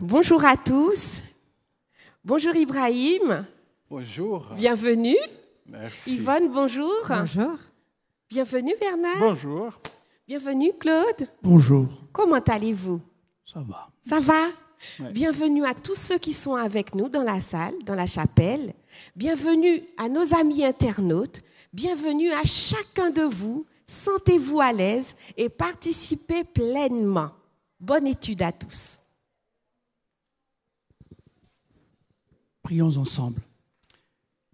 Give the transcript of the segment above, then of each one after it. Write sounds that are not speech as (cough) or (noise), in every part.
Bonjour à tous. Bonjour Ibrahim. Bonjour. Bienvenue. Merci. Yvonne, bonjour. Bonjour. Bienvenue Bernard. Bonjour. Bienvenue Claude. Bonjour, Comment allez-vous? Ça va. Ça va? Ouais. Bienvenue à tous ceux qui sont avec nous dans la salle, dans la chapelle. Bienvenue à nos amis internautes. Bienvenue à chacun de vous. Sentez-vous à l'aise et participez pleinement. Bonne étude à tous. Prions ensemble.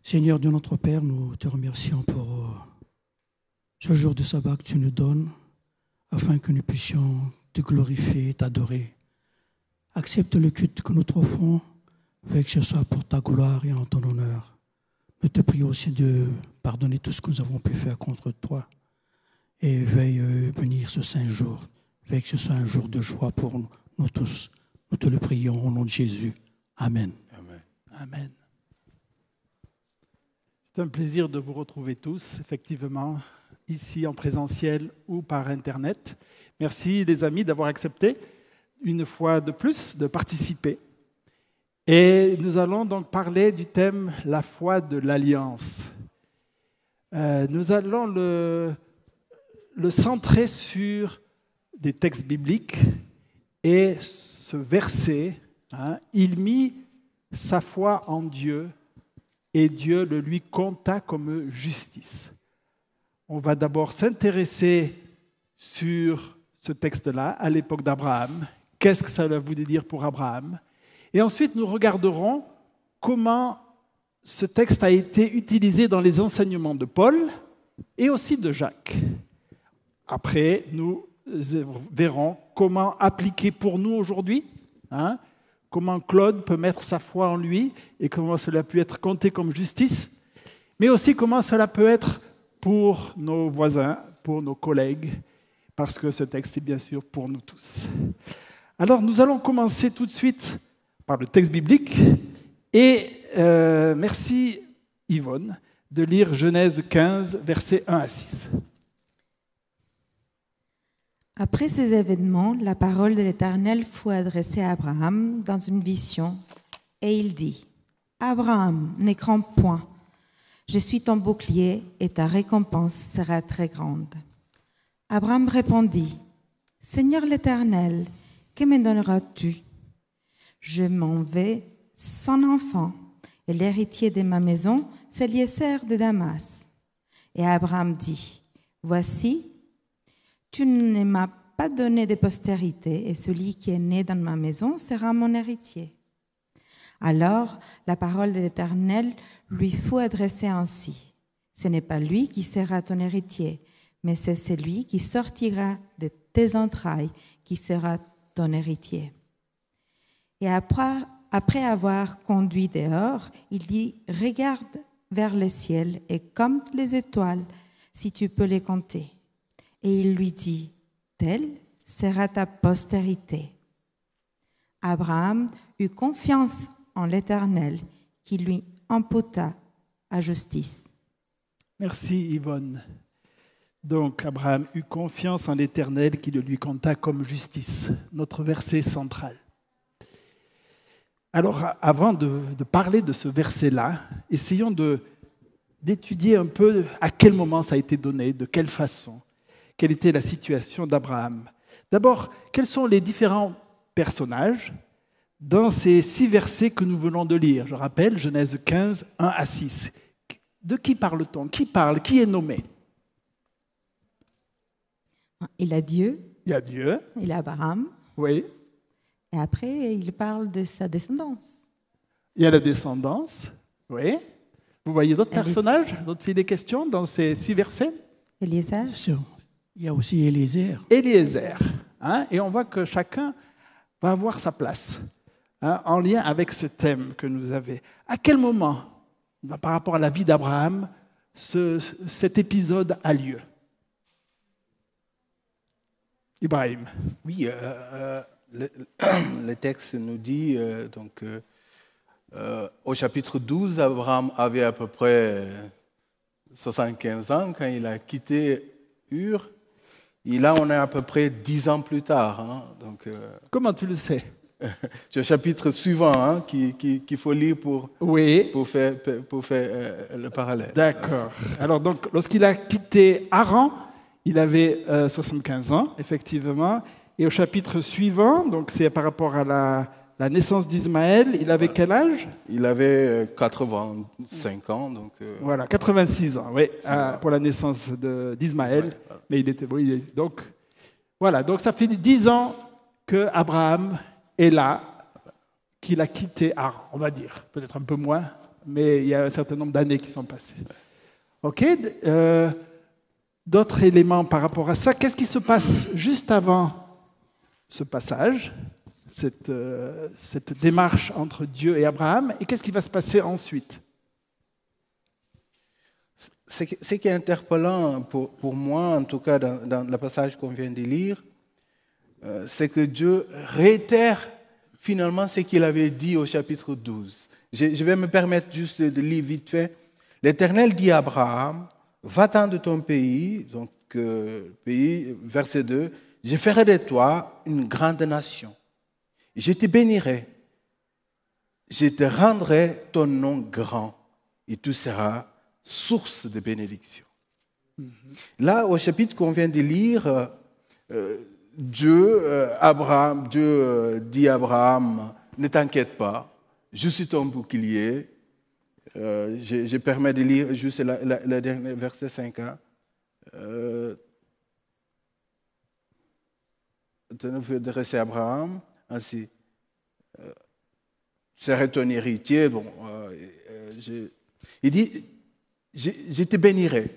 Seigneur Dieu notre Père, nous te remercions pour euh, ce jour de sabbat que tu nous donnes afin que nous puissions te glorifier et t'adorer. Accepte le culte que nous t'offrons, fait que ce soit pour ta gloire et en ton honneur. Nous te prions aussi de pardonner tout ce que nous avons pu faire contre toi et veille euh, bénir ce saint jour, fait que ce soit un jour de joie pour nous, nous tous. Nous te le prions au nom de Jésus. Amen. Amen. Amen. C'est un plaisir de vous retrouver tous, effectivement, ici en présentiel ou par Internet. Merci les amis d'avoir accepté une fois de plus de participer. Et nous allons donc parler du thème la foi de l'alliance. Euh, nous allons le, le centrer sur des textes bibliques et ce verset, hein, il mit sa foi en Dieu et Dieu le lui compta comme justice. On va d'abord s'intéresser sur ce texte-là à l'époque d'Abraham. Qu'est-ce que ça voulait dire pour Abraham? Et ensuite, nous regarderons comment ce texte a été utilisé dans les enseignements de Paul et aussi de Jacques. Après, nous verrons comment appliquer pour nous aujourd'hui, hein, comment Claude peut mettre sa foi en lui et comment cela peut être compté comme justice, mais aussi comment cela peut être pour nos voisins, pour nos collègues, parce que ce texte est bien sûr pour nous tous. Alors nous allons commencer tout de suite par le texte biblique et euh, merci Yvonne de lire Genèse 15, versets 1 à 6. Après ces événements, la parole de l'Éternel fut adressée à Abraham dans une vision, et il dit, Abraham, ne crains point, je suis ton bouclier et ta récompense sera très grande. Abraham répondit, Seigneur l'Éternel, que me donneras-tu? Je m'en vais sans enfant, et l'héritier de ma maison, c'est Eliezer de Damas. Et Abraham dit, Voici, tu ne m'as pas donné de postérité, et celui qui est né dans ma maison sera mon héritier. Alors la parole de l'Éternel lui fut adressée ainsi. Ce n'est pas lui qui sera ton héritier, mais c'est celui qui sortira de tes entrailles qui sera ton héritier. Et après, après avoir conduit dehors, il dit, regarde vers le ciel et compte les étoiles, si tu peux les compter. Et il lui dit, telle sera ta postérité. Abraham eut confiance en l'Éternel qui lui imputa à justice. Merci Yvonne. Donc Abraham eut confiance en l'Éternel qui le lui compta comme justice, notre verset central. Alors avant de, parler de ce verset-là, essayons d'étudier un peu à quel moment ça a été donné, de quelle façon, quelle était la situation d'Abraham. D'abord, quels sont les différents personnages dans ces six versets que nous venons de lire? Je rappelle, Genèse 15, 1 à 6. De qui parle-t-on? Qui parle? Qui est nommé? Il a Dieu, Il y a Dieu, il a Abraham, oui. et après il parle de sa descendance. Il y a la descendance, oui. Vous voyez d'autres personnages? Dont il est question dans ces six versets? Eliezer, Bien sûr. Il y a aussi Eliezer. Eliezer. hein, et on voit que chacun va avoir sa place hein, en lien avec ce thème que nous avons. À quel moment, bah, par rapport à la vie d'Abraham, ce- cet épisode a lieu? Ibrahim. Oui, euh, euh, le, le texte nous dit, euh, donc, euh, euh, au chapitre 12, Abraham avait à peu près 75 ans quand il a quitté Ur. Et là, on est à peu près dix ans plus tard. hein. Donc, euh, Comment tu le sais? (laughs) c'est le chapitre suivant hein, qu'il qui, faut lire pour, Oui. pour faire, pour faire euh, le parallèle. D'accord. Alors donc, lorsqu'il a quitté Haran, il avait euh, 75 ans, effectivement. Et au chapitre suivant, donc c'est par rapport à la, la naissance d'Ismaël, il avait quel âge Il avait euh, 85 ans, donc euh, Voilà, 86 ans, oui, à- pour la naissance d'Ismaël. Mais il était, il est- donc voilà, donc ça fait 10 ans que Abraham est là, qu'il a quitté on va dire, peut-être un peu moins, mais il y a un certain nombre d'années qui sont passées. Ok, euh, d'autres éléments par rapport à ça. Qu'est-ce qui se passe juste avant ce passage, cette, euh, cette démarche entre Dieu et Abraham, et qu'est-ce qui va se passer ensuite? Ce qui est interpellant pour, moi, en tout cas dans, le passage qu'on vient de lire, euh, c'est que Dieu réitère finalement ce qu'il avait dit au chapitre 12. Je, vais me permettre juste de, de lire vite fait. L'Éternel dit à Abraham, va-t'en de ton pays, donc euh, pays, verset 2, je ferai de toi une grande nation. Je te bénirai, je te rendrai ton nom grand, et tu seras source de bénédiction. Là, au chapitre qu'on vient de lire, euh, Dieu, euh, Abraham, Dieu euh, dit à Abraham, ne t'inquiète pas, je suis ton bouclier. Je, je permets de lire juste la- la- le dernier verset 5. hein. Euh, L'Éternel veut adresser à Abraham ainsi. Euh, serai ton héritier. Bon, euh, euh, je- il dit, je, je te bénirai.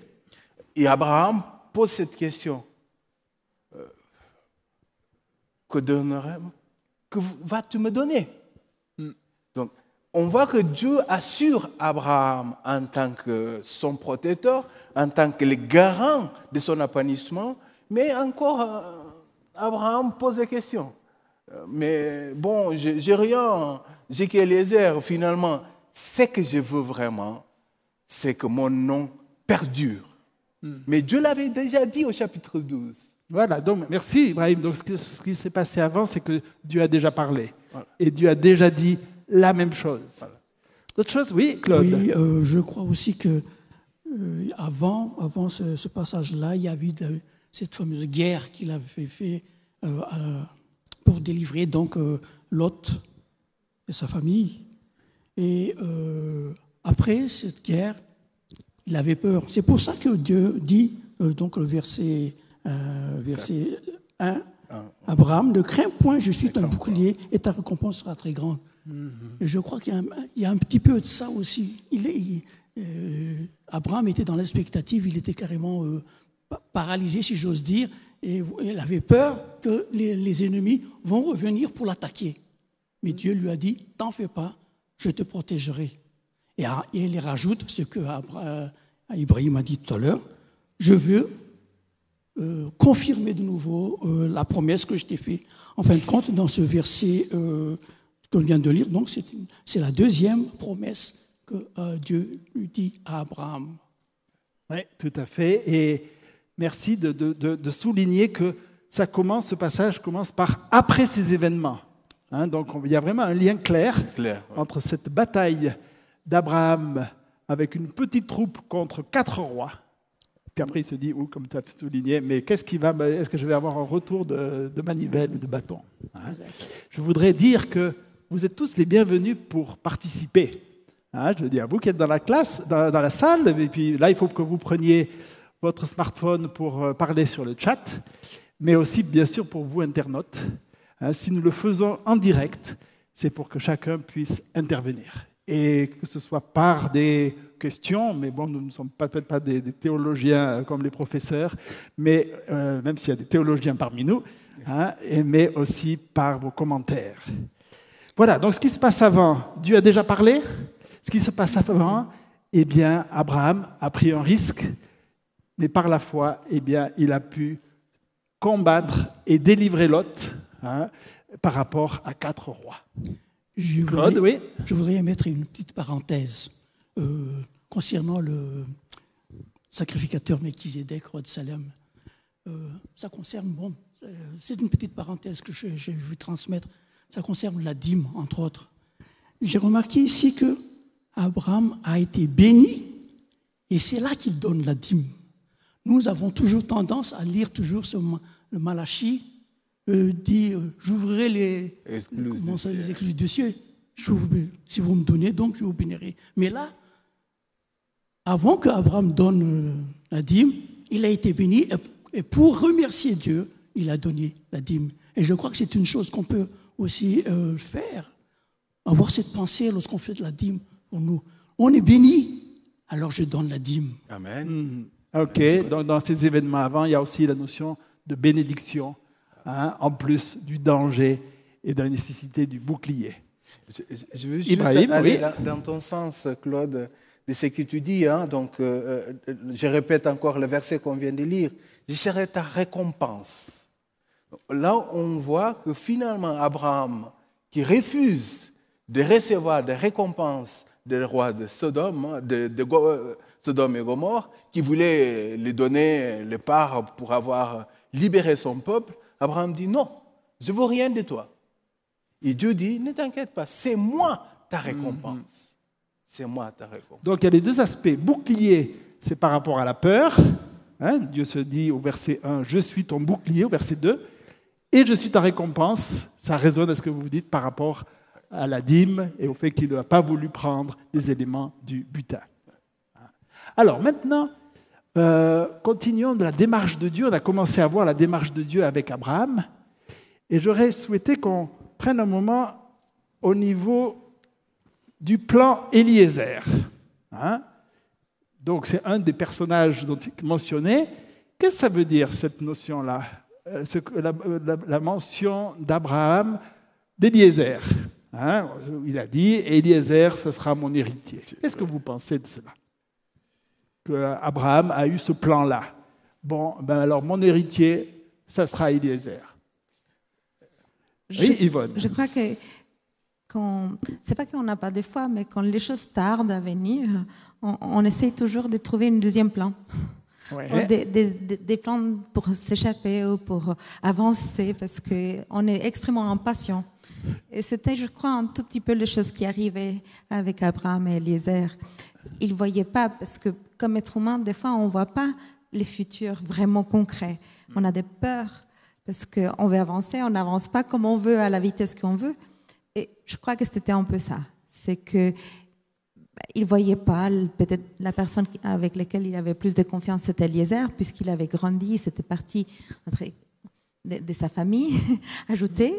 Et Abraham pose cette question. Que donnerai Que vas-tu me donner? Donc, on voit que Dieu assure Abraham en tant que son protecteur, en tant que le garant de son épanouissement, mais encore, Abraham pose des questions. Mais bon, j'ai j'ai rien, j'ai qu'Eliezer, finalement. Ce que je veux vraiment, c'est que mon nom perdure. Mais Dieu l'avait déjà dit au chapitre 12. Voilà, donc merci Ibrahim. Donc ce, que- ce qui s'est passé avant, c'est que Dieu a déjà parlé. Et Dieu a déjà dit la même chose. D'autres choses? Oui, Claude Oui, euh, je crois aussi que euh, avant, avant ce, ce passage-là, il y a eu de- cette fameuse guerre qu'il avait fait euh, à- pour délivrer donc euh, Lot et sa famille. Et euh, après cette guerre, il avait peur. C'est pour ça que Dieu dit, euh, donc le verset, verset 1, Abraham, ne crains point, je suis ton bouclier et ta récompense sera très grande. Et je crois qu'il y, a un- il y a un petit peu de ça aussi. Il est- il- euh, Abraham était dans l'expectative, il était carrément euh, pa- paralysé, si j'ose dire, et il avait peur que les, ennemis vont revenir pour l'attaquer. Mais Dieu lui a dit, t'en fais pas, je te protégerai. Et, et il rajoute ce que Abra- euh, Ibrahim a dit tout à l'heure, je veux euh, confirmer de nouveau euh, la promesse que je t'ai faite. En fin de compte, dans ce verset euh, qu'on vient de lire, donc c'est la deuxième promesse que euh, Dieu lui dit à Abraham. Oui, tout à fait. Et merci de, de- de- de souligner que ça commence, ce passage commence par après ces événements. Hein, donc on- il y a vraiment un lien clair Clair, ouais. entre cette bataille d'Abraham avec une petite troupe contre quatre rois. Puis après il se dit, ou comme tu as souligné, mais qu'est-ce qui va, est-ce que je vais avoir un retour de, de manivelle ou de bâton Hein? Je voudrais dire que vous êtes tous les bienvenus pour participer. Hein, je veux dire, vous qui êtes dans la classe, dans, dans la salle, et puis là, il faut que vous preniez votre smartphone pour euh, parler sur le chat, mais aussi, bien sûr, pour vous, internautes. Hein, si nous le faisons en direct, c'est pour que chacun puisse intervenir. Et que ce soit par des questions, mais bon, nous ne sommes peut-être pas des, théologiens euh, comme les professeurs, mais euh, même s'il y a des théologiens parmi nous, hein, mais aussi par vos commentaires. Voilà, donc ce qui se passe avant, Dieu a déjà parlé. Ce qui se passe avant, eh bien, Abraham a pris un risque, mais par la foi, eh bien, il a pu combattre et délivrer Lot hein, par rapport à quatre rois. Je Claude, voudrais, oui je voudrais mettre une petite parenthèse euh, concernant le sacrificateur Melchizedek, roi de Salem. euh, ça concerne, bon, c'est une petite parenthèse que j'ai vu transmettre, ça concerne la dîme, entre autres. J'ai remarqué ici que Abraham a été béni et c'est là qu'il donne la dîme. Nous avons toujours tendance à lire toujours ce, le Malachi, euh, dit euh, J'ouvrirai les, les écluses du ciel. si vous me donnez, donc je vous bénirai. Mais là, avant qu'Abraham donne euh, la dîme, il a été béni et pour remercier Dieu, il a donné la dîme. Et je crois que c'est une chose qu'on peut aussi euh, faire, avoir cette pensée lorsqu'on fait de la dîme pour nous. On est béni, alors je donne la dîme. Amen. Mhm. Ok, donc dans ces événements avant, il y a aussi la notion de bénédiction, hein, en plus du danger et de la nécessité du bouclier. Je, veux juste aller dans, ton sens, Claude, de ce que tu dis. Hein. donc, euh, euh, je répète encore le verset qu'on vient de lire je serai ta récompense. Là, on voit que finalement, Abraham, qui refuse de recevoir des récompenses des rois de Sodome, de, euh, Sodome et Gomorre, qui voulait lui donner les parts pour avoir libéré son peuple, Abraham dit non, je ne veux rien de toi. Et Dieu dit, ne t'inquiète pas, c'est moi ta récompense. Mm-hmm. C'est moi ta récompense. Donc il y a les deux aspects. Bouclier, c'est par rapport à la peur, Hein, Dieu se dit au verset 1, je suis ton bouclier, au verset 2, et je suis ta récompense. Ça résonne à ce que vous dites par rapport à la dîme et au fait qu'il n'a pas voulu prendre des éléments du butin. Alors maintenant, euh, continuons de la démarche de Dieu. On a commencé à voir la démarche de Dieu avec Abraham. Et j'aurais souhaité qu'on prenne un moment au niveau du plan Eliezer. Hein donc c'est un des personnages dont il mentionnait. Qu'est-ce que ça veut dire cette notion-là euh, la, mention d'Abraham, d'Eliezer. Hein, il a dit, Eliezer, ce sera mon héritier. Qu'est-ce que vous pensez de cela? Que Abraham a eu ce plan-là. Bon, ben alors mon héritier, ça sera Eliezer. Oui, Yvonne. Je crois que c'est pas qu'on n'a pas des fois, mais quand les choses tardent à venir, on, on essaye toujours de trouver un deuxième plan. Des, plans pour s'échapper ou pour avancer parce qu'on est extrêmement impatient. Et c'était, je crois, un tout petit peu les choses qui arrivaient avec Abraham et Eliezer. Ils ne voyaient pas, parce que comme être humain, des fois, on ne voit pas les futurs vraiment concrets. On a des peurs parce qu'on veut avancer, on n'avance pas comme on veut, à la vitesse qu'on veut. Et je crois que c'était un peu ça. C'est que il voyait pas peut-être la personne avec laquelle il avait plus de confiance, c'était Eliezer, puisqu'il avait grandi, c'était parti de, sa famille (laughs) ajoutée,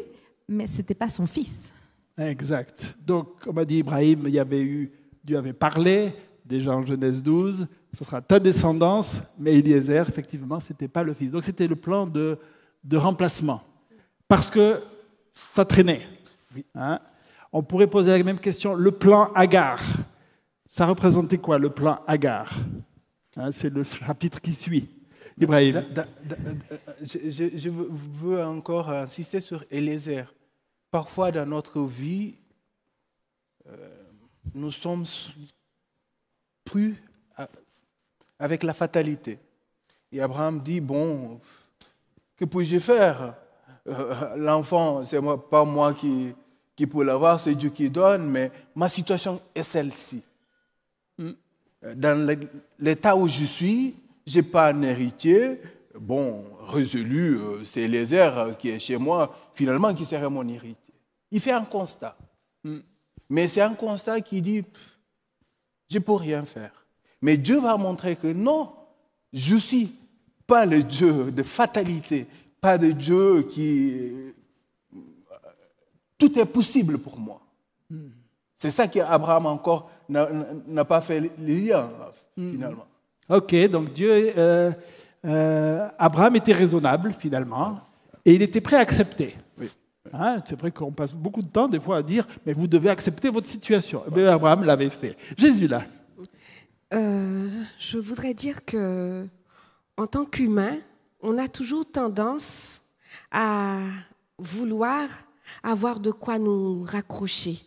mais c'était pas son fils. Exact. Donc, comme a dit Ibrahim, il y avait eu, Dieu avait parlé, déjà en Genèse 12, ce sera ta descendance, mais Eliezer, effectivement, ce n'était pas le fils. Donc, c'était le plan de, de remplacement. Parce que ça traînait. Hein. On pourrait poser la même question, le plan Agar. Ça représentait quoi le plan Agar? Hein, C'est le chapitre qui suit. Ibrahim. Je, veux encore insister sur Eliezer. Parfois dans notre vie, euh, nous sommes pris avec la fatalité. Et Abraham dit, bon, que puis-je faire? Euh, L'enfant, c'est pas moi qui, qui peut l'avoir, c'est Dieu qui donne, mais ma situation est celle-ci. Hmm. Dans l'état où je suis, je n'ai pas un héritier. Bon, résolu, euh, c'est Eliezer qui est chez moi, finalement, qui serait mon héritier. Il fait un constat. Hmm. Mais c'est un constat qui dit, je ne peux rien faire. Mais Dieu va montrer que non, je ne suis pas le Dieu de fatalité, pas le Dieu qui tout est possible pour moi. C'est ça qu'Abraham encore n'a pas fait le lien, finalement. Ok, donc Dieu, euh, euh, Abraham était raisonnable finalement, et il était prêt à accepter. Hein, c'est vrai qu'on passe beaucoup de temps des fois à dire, mais vous devez accepter votre situation. Eh Abraham l'avait fait. Jésus là. Euh, je voudrais dire que, en tant qu'humain, on a toujours tendance à vouloir avoir de quoi nous raccrocher.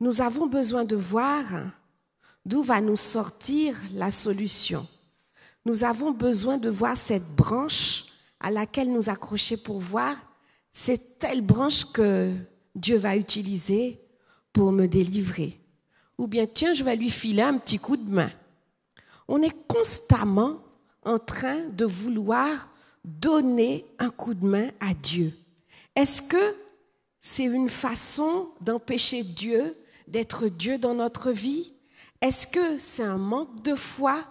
Nous avons besoin de voir d'où va nous sortir la solution. nous avons besoin de voir cette branche à laquelle nous accrocher pour voir, c'est telle branche que Dieu va utiliser pour me délivrer. Ou bien, tiens, je vais lui filer un petit coup de main. On est constamment en train de vouloir donner un coup de main à Dieu. Est-ce que c'est une façon d'empêcher Dieu d'être Dieu dans notre vie? Est-ce que c'est un manque de foi?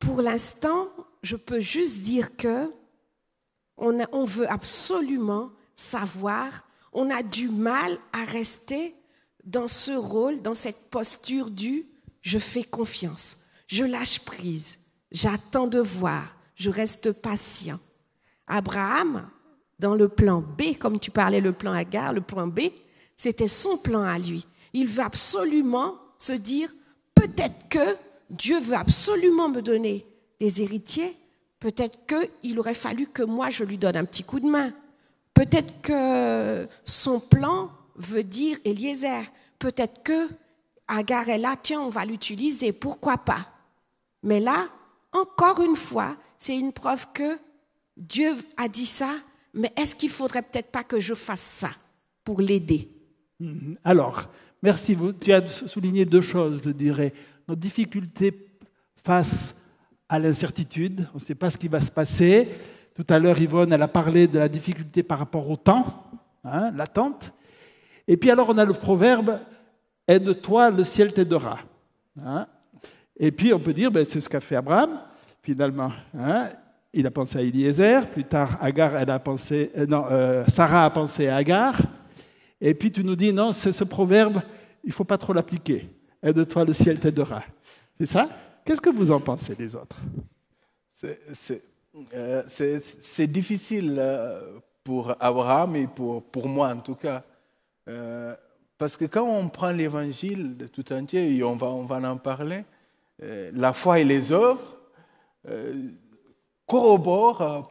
Pour l'instant, je peux juste dire que on, veut absolument savoir, on a du mal à rester dans ce rôle, dans cette posture du je fais confiance, je lâche prise, j'attends de voir, je reste patient. Abraham, dans le plan B, comme tu parlais, le plan Agar, le plan B, c'était son plan à lui. Il veut absolument se dire, peut-être que Dieu veut absolument me donner des héritiers, peut-être qu'il aurait fallu que moi je lui donne un petit coup de main. Peut-être que son plan veut dire Eliezer. Peut-être que Agar est là, tiens, on va l'utiliser, pourquoi pas. Mais là, encore une fois, c'est une preuve que Dieu a dit ça, mais est-ce qu'il faudrait peut-être pas que je fasse ça pour l'aider? Mhm. Alors, merci. Tu as souligné deux choses, je dirais. Notre difficulté face à l'incertitude, on ne sait pas ce qui va se passer. Tout à l'heure, Yvonne, elle a parlé de la difficulté par rapport au temps, hein, l'attente. Et puis alors, on a le proverbe Aide-toi, le ciel t'aidera. Hein. Et puis, on peut dire, ben, c'est ce qu'a fait Abraham, finalement. Hein. Il a pensé à Eliezer, plus tard, Agar, elle a pensé, euh, non, euh, Sarah a pensé à Agar. Et puis, tu nous dis, non, c'est ce proverbe, il ne faut pas trop l'appliquer. Aide-toi, le ciel t'aidera. C'est ça? Qu'est-ce que vous en pensez, les autres? Euh, C'est difficile euh, pour Abraham et pour, moi en tout cas. Euh, parce que quand on prend l'évangile tout entier, et on va, on va en parler, la foi et les œuvres corroborent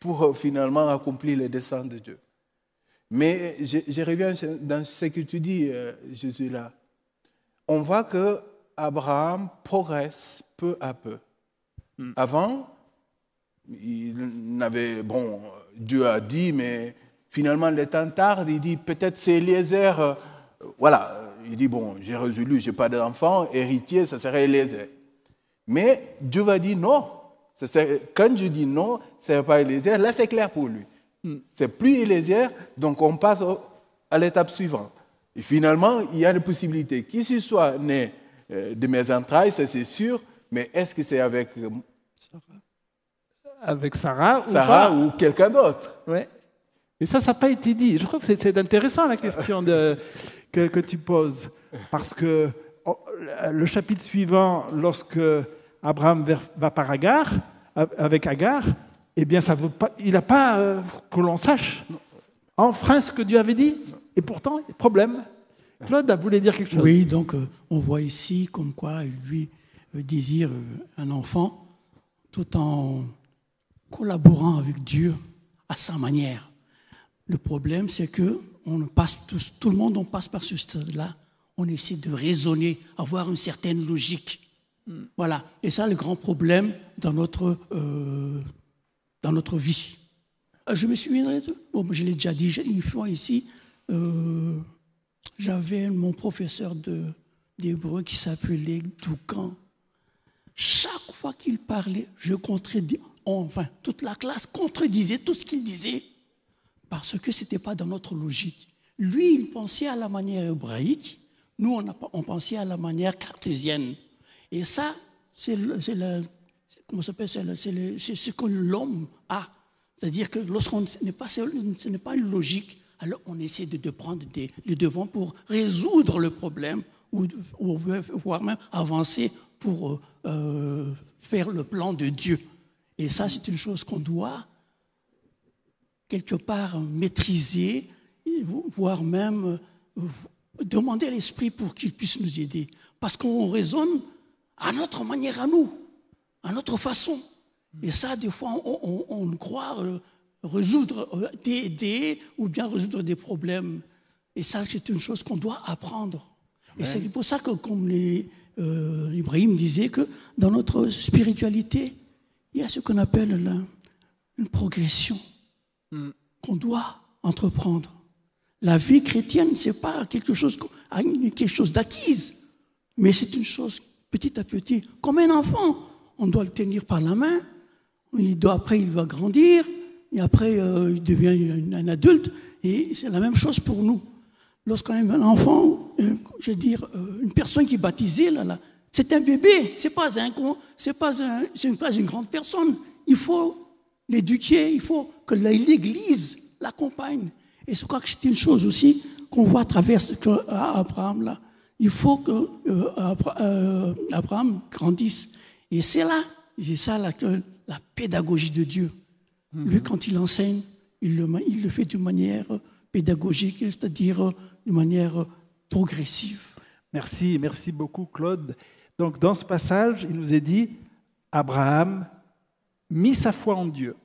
pour finalement accomplir les desseins de Dieu. Mais je, je, reviens dans ce que tu dis, Jésus, là. On voit que Abraham progresse peu à peu. Hmm. Avant, il n'avait, bon, Dieu a dit, mais finalement, le temps tard, il dit peut-être c'est Eliezer. Euh, voilà, il dit bon, j'ai résolu, je n'ai pas d'enfant, héritier, ça serait Eliezer. Mais Dieu va dire non. Quand Dieu dit non, ce n'est pas Eliezer, là c'est clair pour lui. Hmm. C'est plus Eliezer, donc on passe à l'étape suivante. Et finalement, il y a une possibilité qu'il soit né euh, de mes entrailles, ça c'est sûr, mais est-ce que c'est avec euh, avec Sarah, Sarah ou, quelqu'un d'autre? Ouais. Et ça, ça n'a pas été dit. Je trouve que c'est intéressant la question de, que, que, tu poses. Parce que oh, le chapitre suivant, lorsque Abraham va par Agar, avec Agar, eh bien, ça veut pas, il n'a pas, euh, que l'on sache, enfreint ce que Dieu avait dit. Et pourtant, problème. Claude a voulu dire quelque chose? Oui, donc euh, on voit ici comme quoi lui euh, désire euh, un enfant tout en collaborant avec Dieu à sa manière. Le problème, c'est que on passe tout le monde on passe par ce stade-là. On essaie de raisonner, avoir une certaine logique. Voilà. Et ça, le grand problème dans notre, dans notre vie. Je me souviendrai de. Bon, je l'ai déjà dit, une fois ici j'avais mon professeur d'hébreu qui s'appelait Doucan. Chaque fois qu'il parlait, je contredis, enfin, toute la classe contredisait tout ce qu'il disait parce que ce n'était pas dans notre logique. Lui, il pensait à la manière hébraïque, nous, on, on pensait à la manière cartésienne. Et ça, c'est comment s'appelle, c'est ce que l'homme a. C'est-à-dire que lorsqu'on n'est pas, ce n'est pas logique, alors on essaie de, prendre des, les devants pour résoudre le problème ou, voire même avancer pour euh, faire le plan de Dieu. Et ça, c'est une chose qu'on doit quelque part maîtriser, voire même euh, demander à l'Esprit pour qu'il puisse nous aider. Parce qu'on raisonne à notre manière, à nous, à notre façon. Et ça, des fois, on, on croit résoudre, euh, aider ou bien résoudre des problèmes. Et ça, c'est une chose qu'on doit apprendre. Et c'est pour ça que, comme les, euh, Ibrahim disait que dans notre spiritualité, il y a ce qu'on appelle la, une progression Mm. qu'on doit entreprendre. La vie chrétienne, c'est pas quelque chose, quelque chose d'acquise, mais c'est une chose petit à petit, comme un enfant. On doit le tenir par la main. Il doit, après, il va grandir, et après, euh, il devient un, adulte. Et c'est la même chose pour nous. Lorsqu'on est un enfant, euh, je veux dire, euh, une personne qui est baptisée, là, c'est un bébé, c'est pas un, pas un, pas une grande personne. Il faut l'éduquer, il faut que l'Église l'accompagne. Et je crois que c'est une chose aussi qu'on voit à travers ce là. Il faut que Abra- Abraham grandisse. Et c'est là, c'est ça que la pédagogie de Dieu. Lui, quand il enseigne, il le, il le fait d'une manière pédagogique, c'est-à-dire euh, d'une manière euh, progressive. Merci, merci beaucoup Claude. Donc dans ce passage, il nous est dit, Abraham mit sa foi en Dieu.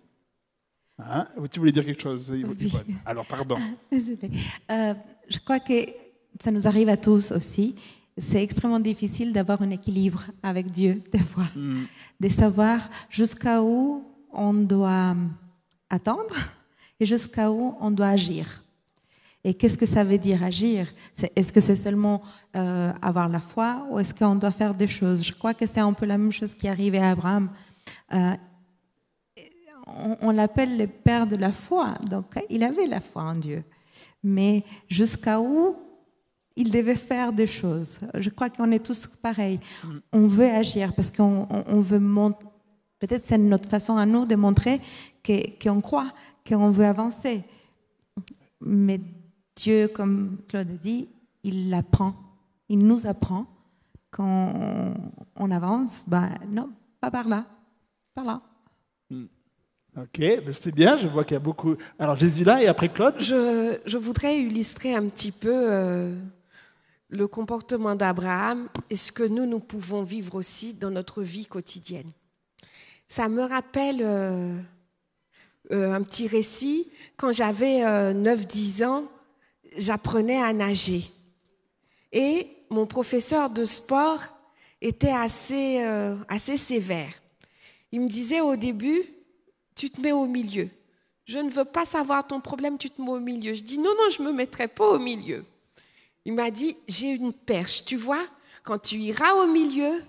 Hein? Tu voulais dire quelque chose Yvonne? Alors pardon. Désolée. Euh, je crois que ça nous arrive à tous aussi. C'est extrêmement difficile d'avoir un équilibre avec Dieu, (laughs) des fois. De savoir jusqu'à où on doit attendre et jusqu'à où on doit agir. Et qu'est-ce que ça veut dire agir? Est-ce que c'est seulement euh, avoir la foi ou est-ce qu'on doit faire des choses? Je crois que c'est un peu la même chose qui est arrivée à Abraham. Euh, on, on l'appelle le père de la foi. Donc, il avait la foi en Dieu. Mais jusqu'à où il devait faire des choses. Je crois qu'on est tous pareils. On veut agir parce qu'on on- on veut montrer. Peut-être c'est notre façon à nous de montrer que- qu'on croit, qu'on veut avancer. Mais Dieu, comme Claude a dit, il apprend. Il nous apprend quand on, avance. Ben, non, pas par là, par là. Ok, ben, c'est bien, je vois qu'il y a beaucoup. Alors Jésus là et après Claude? Je, je voudrais illustrer un petit peu euh, le comportement d'Abraham et ce que nous, nous pouvons vivre aussi dans notre vie quotidienne. Ça me rappelle euh, euh, un petit récit. Quand j'avais euh, 9-10 ans, j'apprenais à nager. Et mon professeur de sport était assez, euh, assez sévère. Il me disait au début, tu te mets au milieu. Je ne veux pas savoir ton problème, tu te mets au milieu. Je dis non, non, je ne me mettrai pas au milieu. Il m'a dit, j'ai une perche, tu vois, quand tu iras au milieu,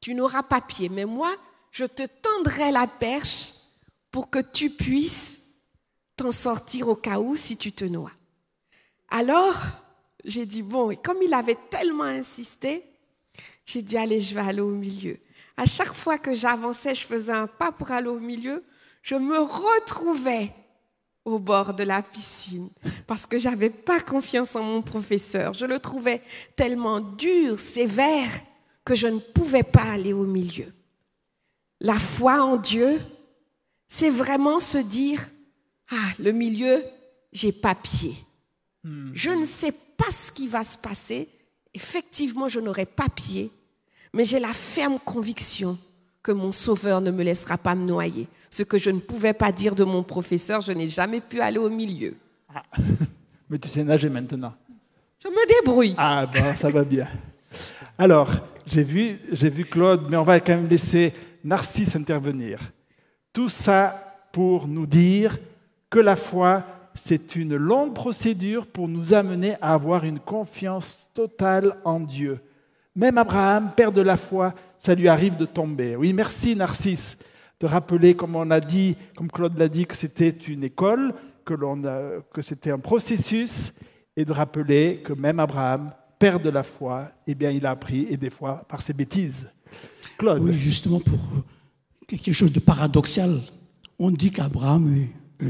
tu n'auras pas pied. Mais moi, je te tendrai la perche pour que tu puisses t'en sortir au cas où si tu te noies. Alors, j'ai dit, bon, et comme il avait tellement insisté, j'ai dit, allez, je vais aller au milieu. À chaque fois que j'avançais, je faisais un pas pour aller au milieu, je me retrouvais au bord de la piscine parce que j'avais pas confiance en mon professeur. Je le trouvais tellement dur, sévère, que je ne pouvais pas aller au milieu. La foi en Dieu, c'est vraiment se dire, ah, le milieu, j'ai pas pied. Je ne sais pas ce qui va se passer. Effectivement, je n'aurai pas pied, mais j'ai la ferme conviction que mon Sauveur ne me laissera pas me noyer. Ce que je ne pouvais pas dire de mon professeur, je n'ai jamais pu aller au milieu. (laughs) Mais tu sais nager maintenant. Je me débrouille. Ah bon, ça va bien. Alors, j'ai vu, j'ai vu Claude, mais on va quand même laisser Narcisse intervenir. Tout ça pour nous dire que la foi, c'est une longue procédure pour nous amener à avoir une confiance totale en Dieu. Même Abraham, père de la foi, ça lui arrive de tomber. Oui, merci Narcisse de rappeler, comme on a dit, comme Claude l'a dit, que c'était une école, que, c'était un processus, et de rappeler que même Abraham, père de la foi, eh bien, il a appris, et des fois, par ses bêtises. Claude, Oui, justement pour euh, quelque chose de paradoxal. On dit qu'Abraham, euh,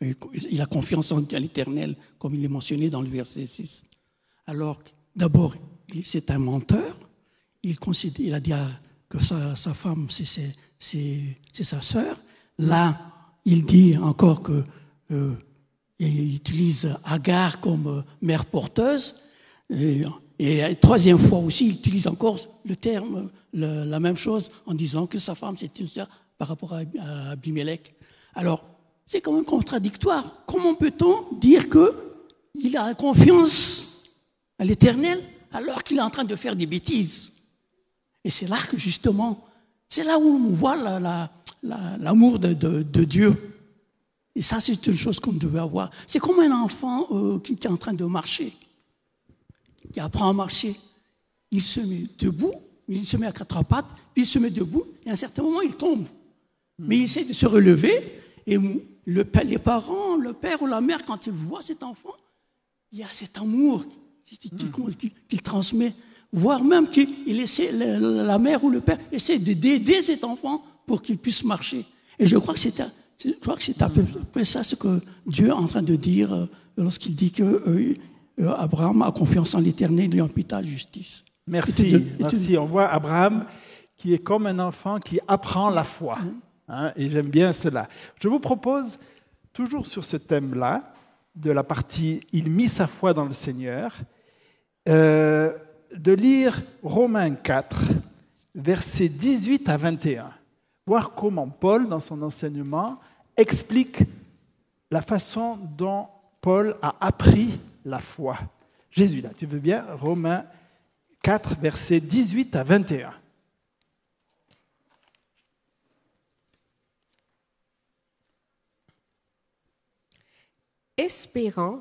euh, il a confiance en l'Éternel, comme il est mentionné dans le verset 6. Alors, d'abord, c'est un menteur. Il, considère, a dit que sa, femme, c'est- sa sœur. Là, il dit encore que euh, il utilise Agar comme euh, mère porteuse. Et, troisième fois aussi, il utilise encore le terme, la même chose, en disant que sa femme, c'est une sœur par rapport à, à Abimelech. Alors, c'est quand même contradictoire. Comment peut-on dire qu'il a confiance à l'Éternel alors qu'il est en train de faire des bêtises? Et c'est là que justement, c'est là où on voit l'amour de, Dieu. Et ça, c'est une chose qu'on devait avoir. C'est comme un enfant euh, qui est en train de marcher, qui apprend à marcher. Il se met debout, il se met à quatre pattes, puis il se met debout, et à un certain moment, il tombe. Mais il essaie de se relever, et le, les parents, le père ou la mère, quand ils voient cet enfant, il y a cet amour qu'il transmet, voire même qu'il essaie, la mère ou le père essaie d'aider cet enfant pour qu'il puisse marcher. Et je crois que c'est je crois que c'est à peu près ça ce que Dieu est en train de dire euh, lorsqu'il dit que euh, euh, Abraham a confiance en l'Éternel et en la justice. Merci, merci. On voit Abraham qui est comme un enfant qui apprend la foi. Hein, et j'aime bien cela. Je vous propose, toujours sur ce thème-là, de la partie Il mit sa foi dans le Seigneur, euh, de lire Romains 4, versets 18 à 21. Voir comment Paul, dans son enseignement, explique la façon dont Paul a appris la foi. Jésus, là, tu veux bien? Romains 4, versets 18 à 21. espérant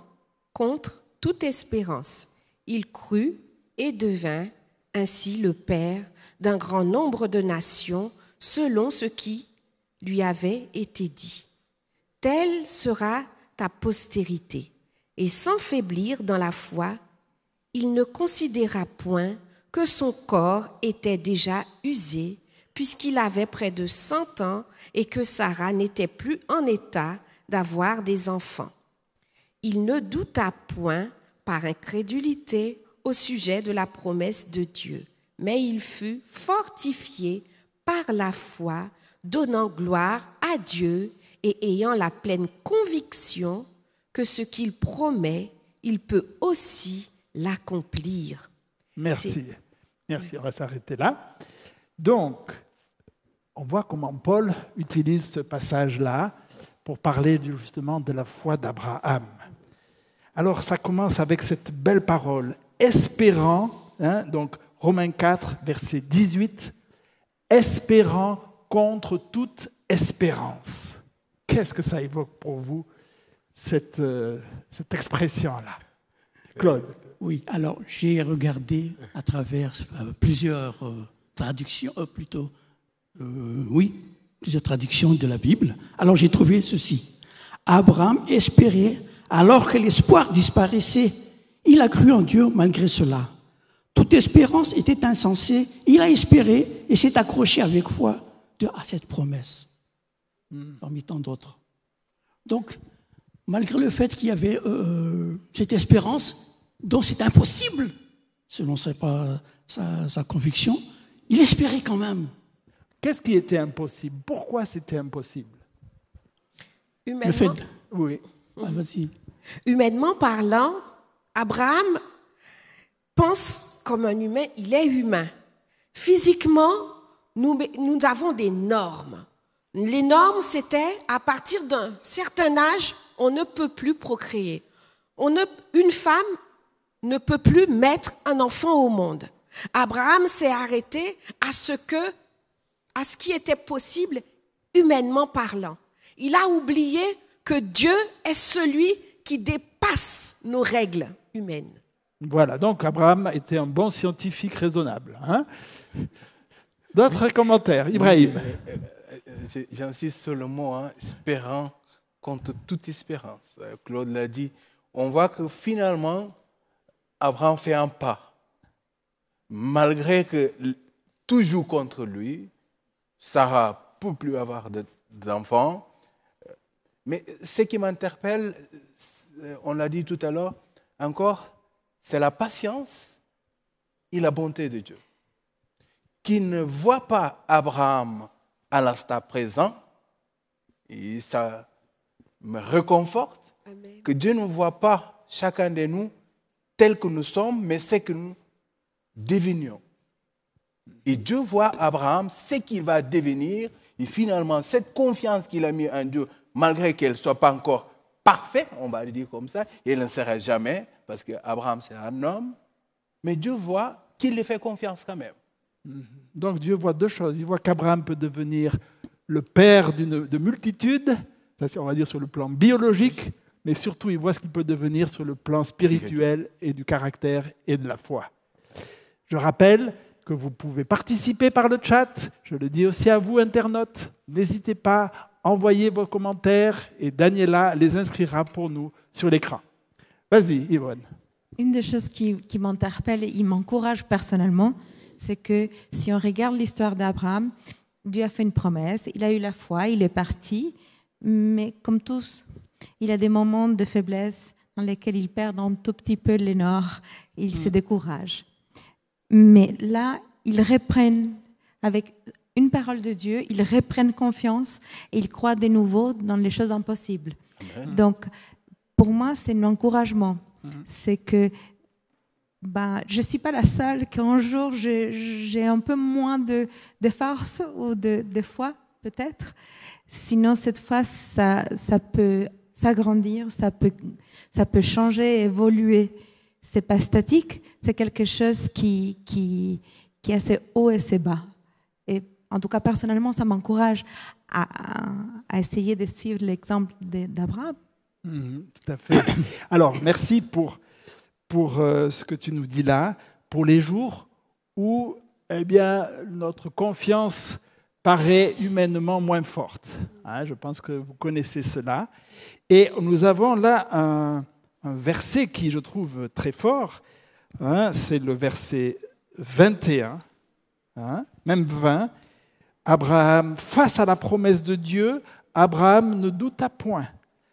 contre toute espérance. Il crut et devint ainsi le père d'un grand nombre de nations selon ce qui lui avait été dit. Telle sera ta postérité. Et sans faiblir dans la foi, il ne considéra point que son corps était déjà usé, puisqu'il avait près de cent ans et que Sarah n'était plus en état d'avoir des enfants il ne douta point par incrédulité au sujet de la promesse de Dieu, mais il fut fortifié par la foi, donnant gloire à Dieu et ayant la pleine conviction que ce qu'il promet, il peut aussi l'accomplir. Merci. Merci, on va s'arrêter là. Donc, on voit comment Paul utilise ce passage-là pour parler justement de la foi d'Abraham. Alors ça commence avec cette belle parole, espérant, hein, donc Romains 4, verset 18, espérant contre toute espérance. Qu'est-ce que ça évoque pour vous, cette, euh, expression-là? Claude Oui, alors j'ai regardé à travers euh, plusieurs euh, traductions, plutôt, oui, plusieurs traductions de la Bible. Alors j'ai trouvé ceci. Abraham espérait alors que l'espoir disparaissait, il a cru en Dieu malgré cela. Toute espérance était insensée. Il a espéré et s'est accroché avec foi à cette promesse, parmi tant d'autres. Donc, malgré le fait qu'il y avait euh, cette espérance, dont c'est impossible, selon sa, sa, conviction, il espérait quand même. Qu'est-ce qui était impossible? Pourquoi c'était impossible? Le fait, oui. Ah, Humainement parlant, Abraham pense comme un humain, il est humain. Physiquement, nous, avons des normes. Les normes, c'était à partir d'un certain âge, on ne peut plus procréer. Une femme ne peut plus mettre un enfant au monde. Abraham s'est arrêté à ce que, à ce qui était possible humainement parlant. Il a oublié que Dieu est celui qui dépasse nos règles humaines. Voilà, donc Abraham était un bon scientifique raisonnable. Hein D'autres commentaires Ibrahim? Euh, euh, J'insiste sur le mot hein, espérant contre toute espérance. Euh, Claude l'a dit. On voit que finalement, Abraham fait un pas. Malgré que toujours contre lui, Sarah ne peut plus avoir d'enfants, mais ce qui m'interpelle, euh, on l'a dit tout à l'heure, encore, c'est la patience et la bonté de Dieu. Qui ne voit pas Abraham à l'instant présent, et ça me réconforte, que Dieu ne voit pas chacun de nous tel que nous sommes, mais c'est que nous devenions. Et Dieu voit Abraham, ce qu'il va devenir, et finalement, cette confiance qu'il a mis en Dieu malgré qu'elle ne soit pas encore parfaite, on va le dire comme ça, elle ne sera jamais, parce qu'Abraham c'est un homme, mais Dieu voit qu'il les fait confiance quand même. Donc Dieu voit deux choses. Il voit qu'Abraham peut devenir le père de multitudes, on va dire sur le plan biologique, mais surtout il voit ce qu'il peut devenir sur le plan spirituel et du caractère et de la foi. Je rappelle que vous pouvez participer par le chat. Je le dis aussi à vous, internautes. N'hésitez pas, envoyez vos commentaires et Daniela les inscrira pour nous sur l'écran. Vas-y, Yvonne. Une des choses qui, qui m'interpelle et qui m'encourage personnellement, c'est que si on regarde l'histoire d'Abraham, Dieu a fait une promesse, il a eu la foi, il est parti, mais comme tous, il a des moments de faiblesse dans lesquels il perd un tout petit peu les nord, il se décourage. Mais là, ils reprennent avec une parole de Dieu, ils reprennent confiance et ils croient de nouveau dans les choses impossibles. Donc, pour moi, c'est un encouragement. C'est que ben, je ne suis pas la seule qu'un jour j'ai un peu moins de, de force ou de, de foi, peut-être. Sinon, cette fois, ça, ça peut s'agrandir, ça peut, ça peut changer, évoluer. C'est pas statique, c'est quelque chose qui, qui, qui est assez haut et assez bas. Et en tout cas, personnellement, ça m'encourage à, essayer de suivre l'exemple d'Abraham. Mhm, tout à fait. Alors, merci pour, pour euh, ce que tu nous dis là, pour les jours où eh bien, notre confiance paraît humainement moins forte. Hein, je pense que vous connaissez cela. Et nous avons là un, un verset qui, je trouve, très fort. hein, C'est le verset 21, hein, même 20. Abraham, face à la promesse de Dieu, Abraham ne douta point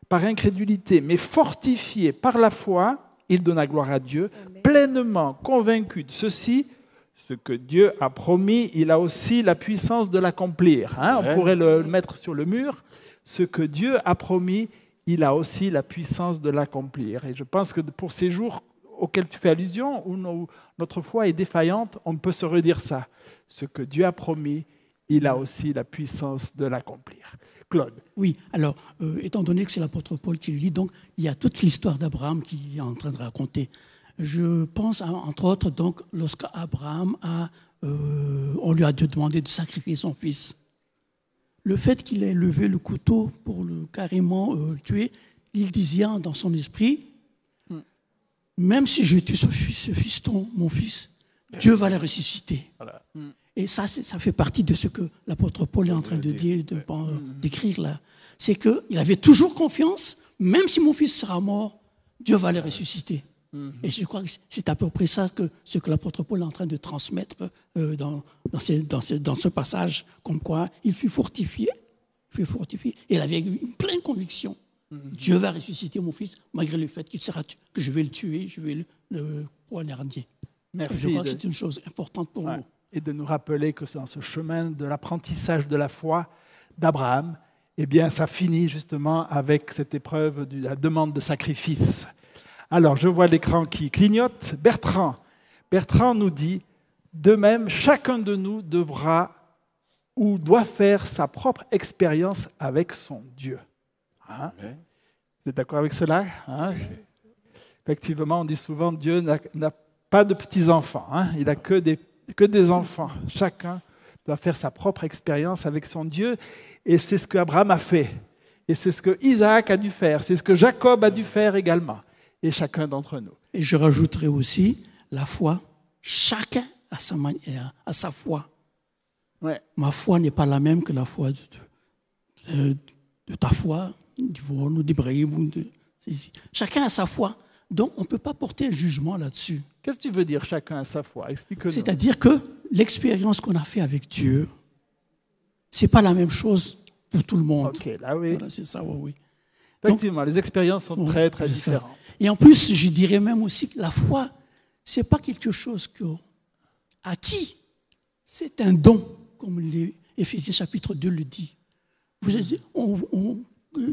par incrédulité, mais fortifié par la foi, il donna gloire à Dieu, pleinement convaincu de ceci, ce que Dieu a promis, il a aussi la puissance de l'accomplir. hein. Ouais. On pourrait le mettre sur le mur. Ce que Dieu a promis, il a aussi la puissance de l'accomplir. Et je pense que pour ces jours auxquels tu fais allusion, où notre foi est défaillante, on peut se redire ça. Ce que Dieu a promis, il a aussi la puissance de l'accomplir. Claude. Oui, alors, euh, étant donné que c'est l'apôtre Paul qui le lit, donc il y a toute l'histoire d'Abraham qui est en train de raconter. Je pense, à, entre autres, donc, lorsque Abraham a, euh, on lui a demandé de sacrifier son fils. Le fait qu'il ait levé le couteau pour le carrément euh, le tuer, il disait dans son esprit, même si je tue ce, fils, ce fiston, mon fils, Dieu va le ressusciter. Et ça, ça fait partie de ce que l'apôtre Paul est en train de dire, euh, d'écrire là. C'est qu'il avait toujours confiance, même si mon fils sera mort, Dieu va le ressusciter. Et je crois que c'est à peu près ça que ce que l'apôtre Paul est en train de transmettre euh, dans, dans, ces- dans ce, dans ce passage, comme quoi il fut fortifié, il fut fortifié, et il avait une pleine conviction. Dieu va ressusciter mon fils, malgré le fait qu'il sera que je vais le tuer, je vais le, le. Je Merci. crois que c'est une chose importante pour Ouais. nous. Et de nous rappeler que dans ce chemin de l'apprentissage de la foi d'Abraham, eh bien, ça finit justement avec cette épreuve de la demande de sacrifice. Alors, je vois l'écran qui clignote. Bertrand. Bertrand nous dit, de même, chacun de nous devra ou doit faire sa propre expérience avec son Dieu. Hein? Vous êtes d'accord avec cela? Hein? Effectivement, on dit souvent Dieu n'a pas de petits-enfants. hein. Il n'a que des, que des enfants. Chacun doit faire sa propre expérience avec son Dieu. Et c'est ce que Abraham a fait. Et c'est ce que Isaac a dû faire. C'est ce que Jacob a dû faire également. Et chacun d'entre nous. Et je rajouterai aussi la foi. Chacun a sa manière, a sa foi. Ouais. Ma foi n'est pas la même que la foi de, de- de- de ta foi, ou d'Ibrahim. ou de- Chacun a sa foi. Donc, on ne peut pas porter un jugement là-dessus. Qu'est-ce que tu veux dire chacun a sa foi? Explique-nous. C'est-à-dire que l'expérience qu'on a fait avec Dieu, c'est pas la même chose pour tout le monde. Ok, là oui. Voilà, c'est ça, oui, oui. Effectivement, les expériences sont Oui, très très ça. différentes. Et en plus, je dirais même aussi que la foi, c'est pas quelque chose que acquis, c'est un don, comme les Éphésiens chapitre 2 le dit. Vous avez- on- on-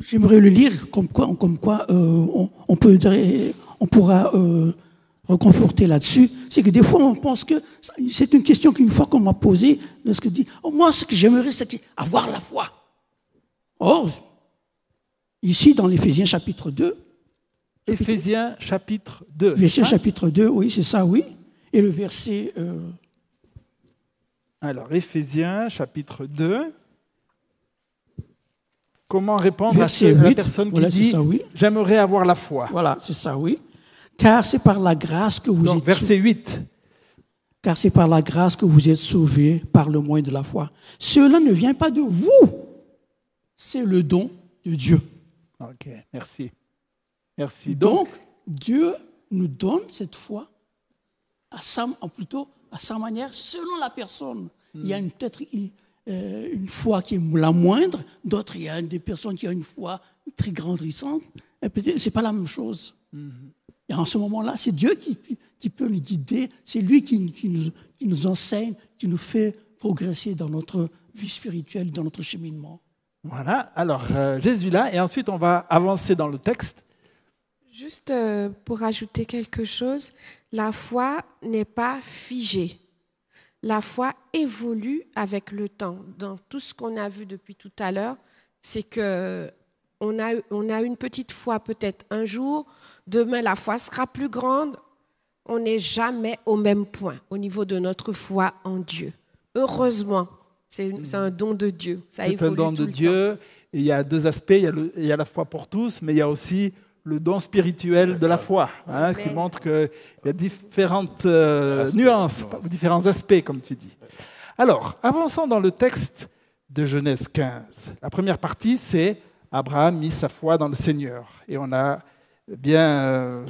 J'aimerais le lire comme quoi, comme quoi euh, on, on peut, on pourra euh, reconforter là-dessus. C'est que des fois, on pense que c'est une question qu'une fois qu'on m'a posée, lorsque dit, oh, moi, ce que j'aimerais, c'est avoir la foi. Or, ici, dans l'Éphésiens chapitre 2, Éphésiens chapitre 2. Éphésiens hein chapitre 2, oui, c'est ça, oui. Et le verset... euh, Alors, Éphésiens, chapitre 2. Comment répondre Verset à, ce- à la 8. personne qui dit ça, oui. J'aimerais avoir la foi Voilà, c'est ça, oui. Car c'est par la grâce que vous Donc, êtes verset 8. car c'est par la grâce que vous êtes sauvés par le moyen de la foi. Cela ne vient pas de vous, c'est le don de Dieu. Ok, merci. Merci. Donc, Donc, Dieu nous donne cette foi à sa, en plutôt à sa manière, selon la personne. Il y a une- peut-être une, euh, une foi qui est la moindre, d'autres, il y a des personnes qui ont une foi très grandissante. Et peut-être, c'est pas la même chose. Et en ce moment-là, c'est Dieu qui, qui peut nous guider, c'est lui qui, qui nous, qui nous enseigne, qui nous fait progresser dans notre vie spirituelle, dans notre cheminement. voilà. Alors, euh, Jésus là, et ensuite, on va avancer dans le texte. Juste euh, pour ajouter quelque chose, la foi n'est pas figée. La foi évolue avec le temps. Dans tout ce qu'on a vu depuis tout à l'heure, c'est que on a, on a une petite foi peut-être un jour, demain la foi sera plus grande. On n'est jamais au même point au niveau de notre foi en Dieu. Heureusement, c'est un don de Dieu. Ça C'est un don tout de le. Dieu. Il y a deux aspects. Il y a, le- il y a la foi pour tous, mais il y a aussi le don spirituel de la foi, hein, qui montre qu'il y a différentes euh, Aspects, nuances, différents aspects, comme tu dis. Alors, avançons dans le texte de Genèse 15. La première partie, c'est Abraham mit sa foi dans le Seigneur. Et on a bien euh,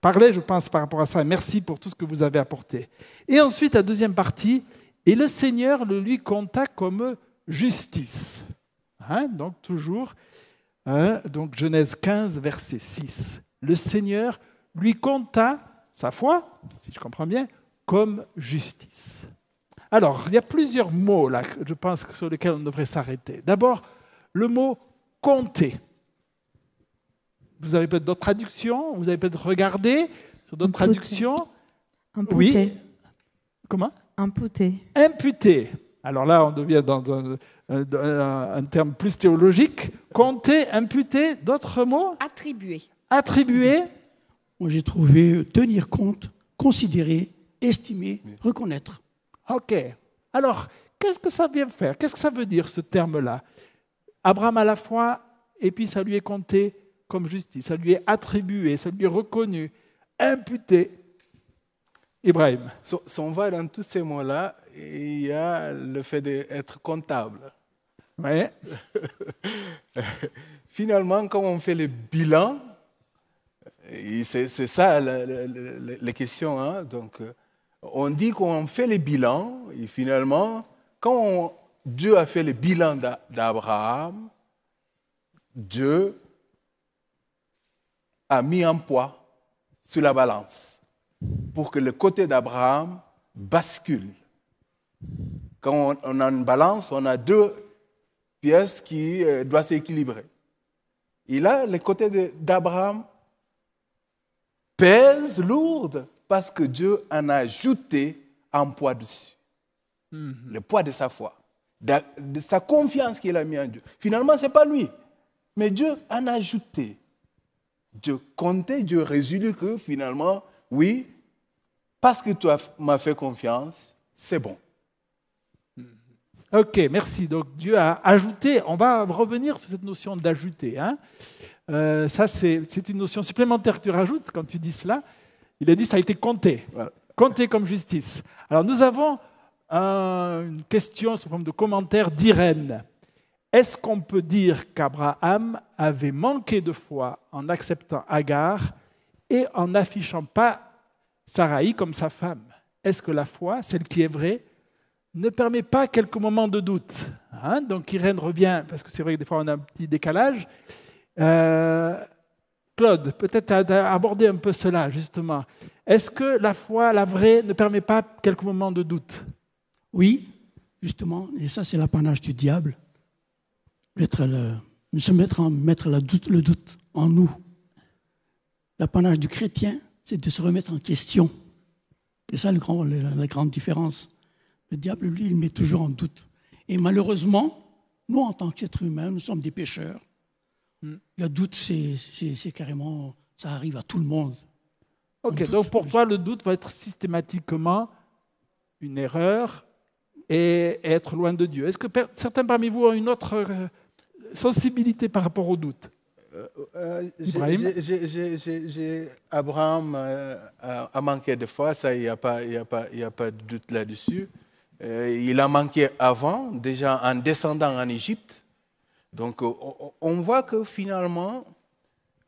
parlé, je pense, par rapport à ça. Merci pour tout ce que vous avez apporté. Et ensuite, la deuxième partie, et le Seigneur le lui compta comme justice. Hein, donc toujours, hein, donc Genèse 15, verset 6. Le Seigneur lui compta sa foi, si je comprends bien, comme justice. Alors, il y a plusieurs mots là, je pense, sur lesquels on devrait s'arrêter. D'abord, le mot compter. Vous avez peut-être d'autres traductions, vous avez peut-être regardé sur d'autres traductions. Imputé. Oui. Comment? Imputé. Imputer. Alors là, on devient dans un, un- un- un terme plus théologique. Compter, imputer, d'autres mots Attribué. Attribuer. Moi, j'ai trouvé tenir compte, considérer, estimer, reconnaître. Ok. Alors, qu'est-ce que ça vient faire? Qu'est-ce que ça veut dire ce terme-là? Abraham à la fois, et puis ça lui est compté comme justice, ça lui est attribué, ça lui est reconnu, imputé. Ibrahim. Si si on va dans tous ces mots-là, il y a le fait d'être comptable. Ouais. (laughs) Finalement, quand on fait le bilan, c'est ça la, la- la- la question. hein, Donc, euh, on dit qu'on fait le bilan, et finalement, quand on- Dieu a fait le bilan d'A- d'Abraham, Dieu a mis un poids sur la balance pour que le côté d'Abraham bascule. Quand on, a une balance, on a deux pièces qui euh, doivent s'équilibrer. Et là, le côté d'Abraham pèse lourde parce que Dieu en a ajouté un poids dessus. Le poids de sa foi, de, de sa confiance qu'il a mis en Dieu. Finalement, ce n'est pas lui, mais Dieu en a ajouté. Dieu comptait, Dieu résolu que finalement, oui, parce que tu as- m'as fait confiance, c'est bon. Ok, merci. Donc Dieu a ajouté, on va revenir sur cette notion d'ajouter. hein. Euh, ça, c'est une notion supplémentaire que tu rajoutes quand tu dis cela. Il a dit ça a été compté, Voilà. compté comme justice. Alors nous avons un- une question sous forme de commentaire d'Irène. Est-ce qu'on peut dire qu'Abraham avait manqué de foi en acceptant Agar et en n'affichant pas Sarai comme sa femme? Est-ce que la foi, celle qui est vraie, ne permet pas quelques moments de doute. Hein, donc Irène revient, parce que c'est vrai que des fois on a un petit décalage. Euh, Claude, peut-être aborder un peu cela, justement. Est-ce que la foi, la vraie, ne permet pas quelques moments de doute? Oui, justement, et ça c'est l'apanage du diable, mettre se mettre, en, mettre le doute en nous. L'apanage du chrétien, c'est de se remettre en question. C'est ça le la grande différence. Le diable, lui, il met toujours en doute. Et malheureusement, nous, en tant qu'êtres humains, nous sommes des pécheurs. Le doute, c'est carrément, ça arrive à tout le monde. Ok, donc pour toi, le doute va être systématiquement une erreur et être loin de Dieu. Est-ce que certains parmi vous ont une autre euh, sensibilité par rapport au doute? Euh, j'ai- Ibrahim? j'ai- Abraham euh, a, a manqué de fois, ça, il n'y a, pas- il y a, pas- il y a pas de doute là-dessus. Euh, il a manqué avant, déjà en descendant en Égypte. Donc, euh, on, voit que finalement,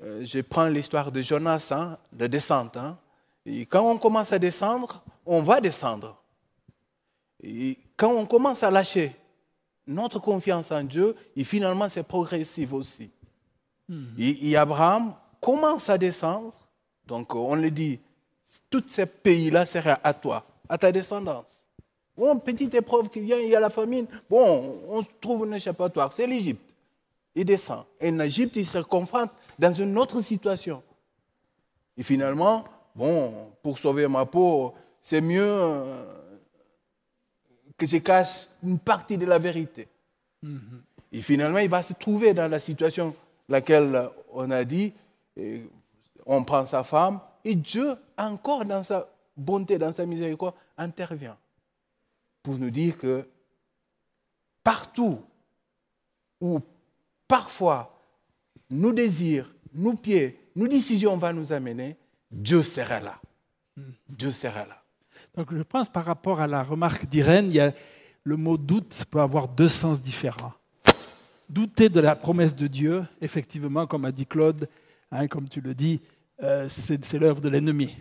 euh, je prends l'histoire de Jonas, hein, de descente. hein. Et quand on commence à descendre, on va descendre. Et quand on commence à lâcher notre confiance en Dieu, et finalement, c'est progressif aussi. Et, et Abraham commence à descendre. Donc, on le dit, tous ces pays-là seraient à toi, à ta descendance. Bon, petite épreuve qui vient, il y a la famine. Bon, on trouve un échappatoire, c'est l'Égypte. Il descend. Et en Égypte, il se confronte dans une autre situation. Et finalement, bon, pour sauver ma peau, c'est mieux euh, que je cache une partie de la vérité. Et finalement, il va se trouver dans la situation laquelle on a dit, et on prend sa femme, et Dieu, encore dans sa bonté, dans sa miséricorde, intervient pour nous dire que partout où parfois nos désirs, nos pieds, nos décisions vont nous amener, Dieu sera là. Dieu sera là. Donc je pense par rapport à la remarque d'Irène, il y a, le mot doute peut avoir deux sens différents. Douter de la promesse de Dieu, effectivement, comme a dit Claude, hein, comme tu le dis, euh, c'est l'œuvre de l'ennemi.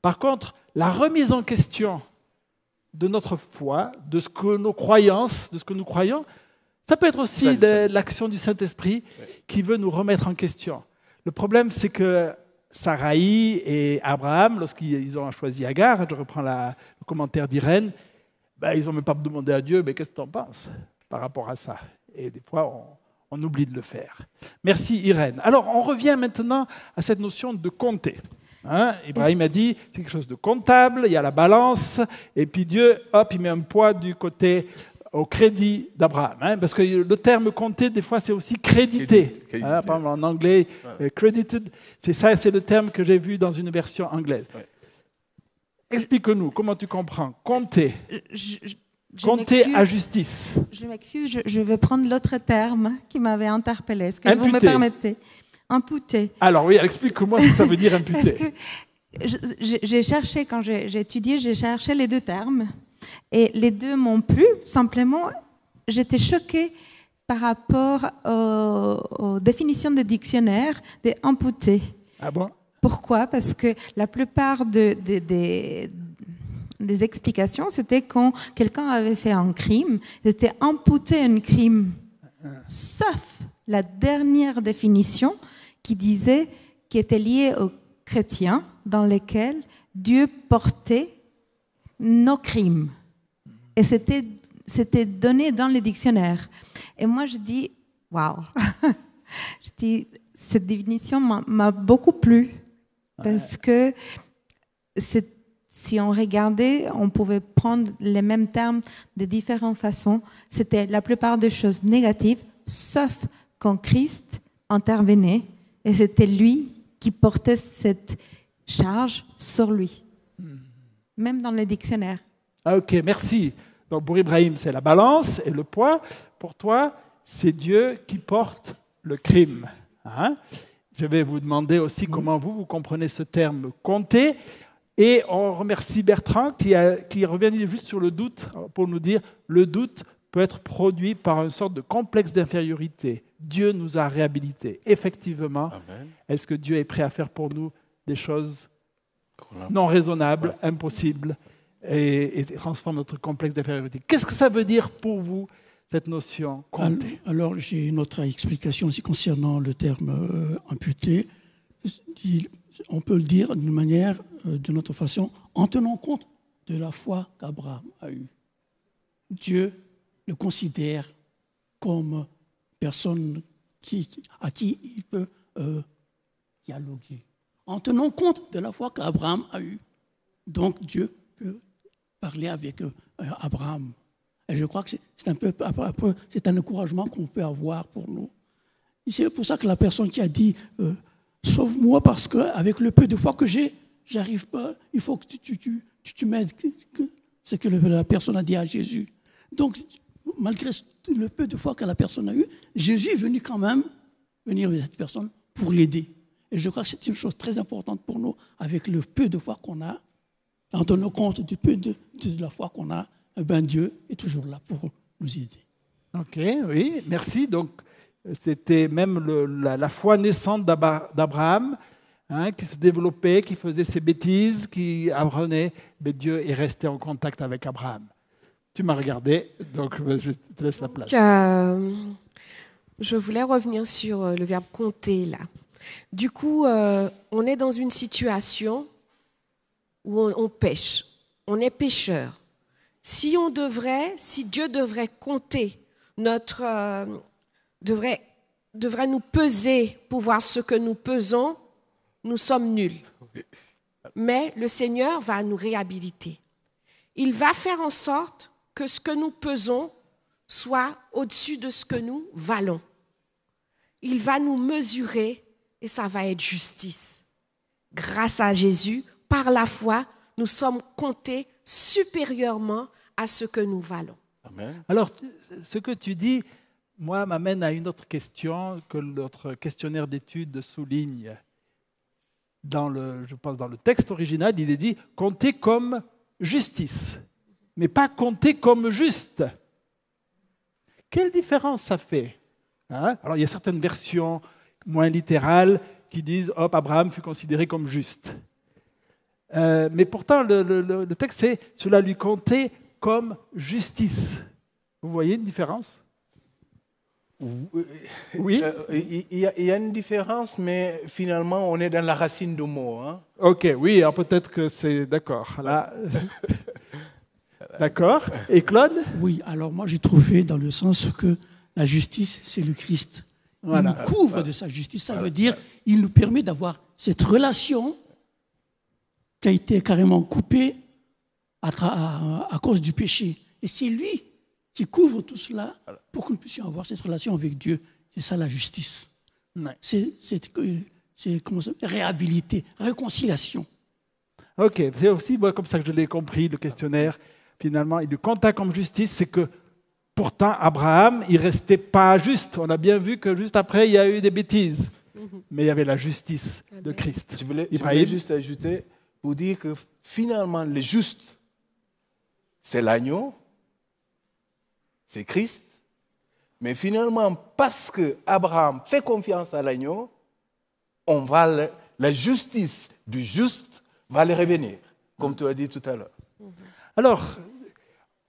Par contre, la remise en question de notre foi, de ce que nos croyances, de ce que nous croyons, ça peut être aussi de l'action du Saint-Esprit qui veut nous remettre en question. Le problème, c'est que Sarai et Abraham, lorsqu'ils ont choisi Agar, je reprends la- le commentaire d'Irène, ben, ils n'ont même pas demandé à Dieu, mais qu'est-ce que tu en penses par rapport à ça? Et des fois, on, on oublie de le faire. Merci Irène. Alors, on revient maintenant à cette notion de compter. Hein, Ibrahim a dit, c'est quelque chose de comptable, il y a la balance, et puis Dieu, hop, il met un poids du côté au crédit d'Abraham. hein, parce que le terme compter, des fois, c'est aussi créditer. Crédit- créditer. Hein, par exemple, en anglais, euh, credited, c'est ça, c'est le terme que j'ai vu dans une version anglaise. Ouais. Explique-nous, comment tu comprends Compter? Je, je- je Compter à justice. Je m'excuse, je, je vais prendre l'autre terme qui m'avait interpellé. Est-ce que vous me permettez? Imputer. Alors oui, explique-moi ce que ça veut dire Parce imputer. que j'ai cherché, quand j'ai étudié, j'ai cherché les deux termes. Et les deux m'ont plu. Simplement, j'étais choquée par rapport aux, aux définitions des dictionnaires des imputer. Ah bon? Pourquoi? Parce que la plupart de- de- des- des explications, c'était quand quelqu'un avait fait un crime, c'était imputer un crime. Sauf la dernière définition qui disait qui était liée aux chrétiens dans lesquels Dieu portait nos crimes. Et c'était, c'était donné dans les dictionnaires. Et moi, je dis, waouh! (laughs) je dis, cette définition m'a, m'a beaucoup plu. Parce que c'est- si on regardait, on pouvait prendre les mêmes termes de différentes façons. C'était la plupart des choses négatives, sauf quand Christ intervenait. Et c'était lui qui portait cette charge sur lui. Même dans les dictionnaires. Ah, Ok, merci. Donc pour Ibrahim, c'est la balance et le poids. Pour toi, c'est Dieu qui porte le crime. Hein Je vais vous demander aussi comment vous, vous comprenez ce terme compter. Et on remercie Bertrand qui, a- qui revient juste sur le doute pour nous dire le doute peut être produit par une sorte de complexe d'infériorité. Dieu nous a réhabilités. Effectivement, est-ce que Dieu est prêt à faire pour nous des choses non raisonnables, impossibles, et, et transforme notre complexe d'infériorité? Qu'est-ce que ça veut dire pour vous, cette notion? Compter Alors, alors, j'ai une autre explication aussi concernant le terme euh, imputé. On peut le dire d'une manière, euh, d'une autre façon, en tenant compte de la foi qu'Abraham a eue. Dieu le considère comme personne qui, à qui il peut euh, dialoguer. En tenant compte de la foi qu'Abraham a eue. Donc Dieu peut parler avec euh, Abraham. Et je crois que c'est c'est un peu, c'est un encouragement qu'on peut avoir pour nous. C'est pour ça que la personne qui a dit euh, Sauve-moi parce qu'avec le peu de foi que j'ai, j'arrive pas, il faut que tu, tu, tu, tu, m'aides, que- que- la personne a dit à Jésus. Donc, malgré le peu de foi que la personne a eu, Jésus est venu quand même venir vers cette personne pour l'aider. Et je crois que c'est une chose très importante pour nous, avec le peu de foi qu'on a, en tenant compte du peu de, la foi qu'on a, eh ben Dieu est toujours là pour nous aider. Ok, oui, merci. Donc, c'était même la, foi naissante d'Abraham hein, qui se développait, qui faisait ses bêtises, qui apprenait. Mais Dieu est resté en contact avec Abraham. Tu m'as regardé, donc je te laisse la place. Euh, je voulais revenir sur euh, le verbe compter là. Du coup, euh, on est dans une situation où on, on pêche. On est pêcheur. Si on devrait, si Dieu devrait compter notre, euh, devrait, devrait nous peser pour voir ce que nous pesons, nous sommes nuls. Mais le Seigneur va nous réhabiliter. Il va faire en sorte que ce que nous pesons soit au-dessus de ce que nous valons. Il va nous mesurer et ça va être justice. Grâce à Jésus, par la foi, nous sommes comptés supérieurement à ce que nous valons. Amen. Alors, ce que tu dis, moi, m'amène à une autre question que notre questionnaire d'études souligne. Dans le, je pense dans le texte original, il est dit compter comme justice, mais pas compter comme juste. Quelle différence ça fait Hein? Alors, il y a certaines versions moins littérales qui disent Hop, Abraham fut considéré comme juste. Euh, mais pourtant, le, le- le- le texte, c'est cela lui comptait comme justice. Vous voyez une différence? Oui. Euh, Il y, a- il y a une différence, mais finalement, on est dans la racine du mot. hein. Ok, oui, alors peut-être que c'est d'accord. Là. (laughs) d'accord. Et Claude Oui, alors moi j'ai trouvé dans le sens que la justice, c'est le Christ. Voilà. Il nous couvre de sa justice. Ça veut dire il nous permet d'avoir cette relation qui a été carrément coupée à, tra- à- à cause du péché. Et c'est lui qui couvre tout cela pour que nous puissions avoir cette relation avec Dieu. C'est ça la justice. C'est réhabilité, réconciliation. Ok, c'est aussi moi, comme ça que je l'ai compris, le questionnaire. Finalement, il le compta comme justice, c'est que pourtant, Abraham, il restait pas juste. On a bien vu que juste après, il y a eu des bêtises. Mais il y avait la justice de Christ. Je voulais, je Ibrahim voulais juste ajouter pour dire que finalement, le juste, c'est l'agneau, c'est Christ. Mais finalement, parce que Abraham fait confiance à l'agneau, on va le- la justice du juste va le revenir, comme tu as dit tout à l'heure. Alors,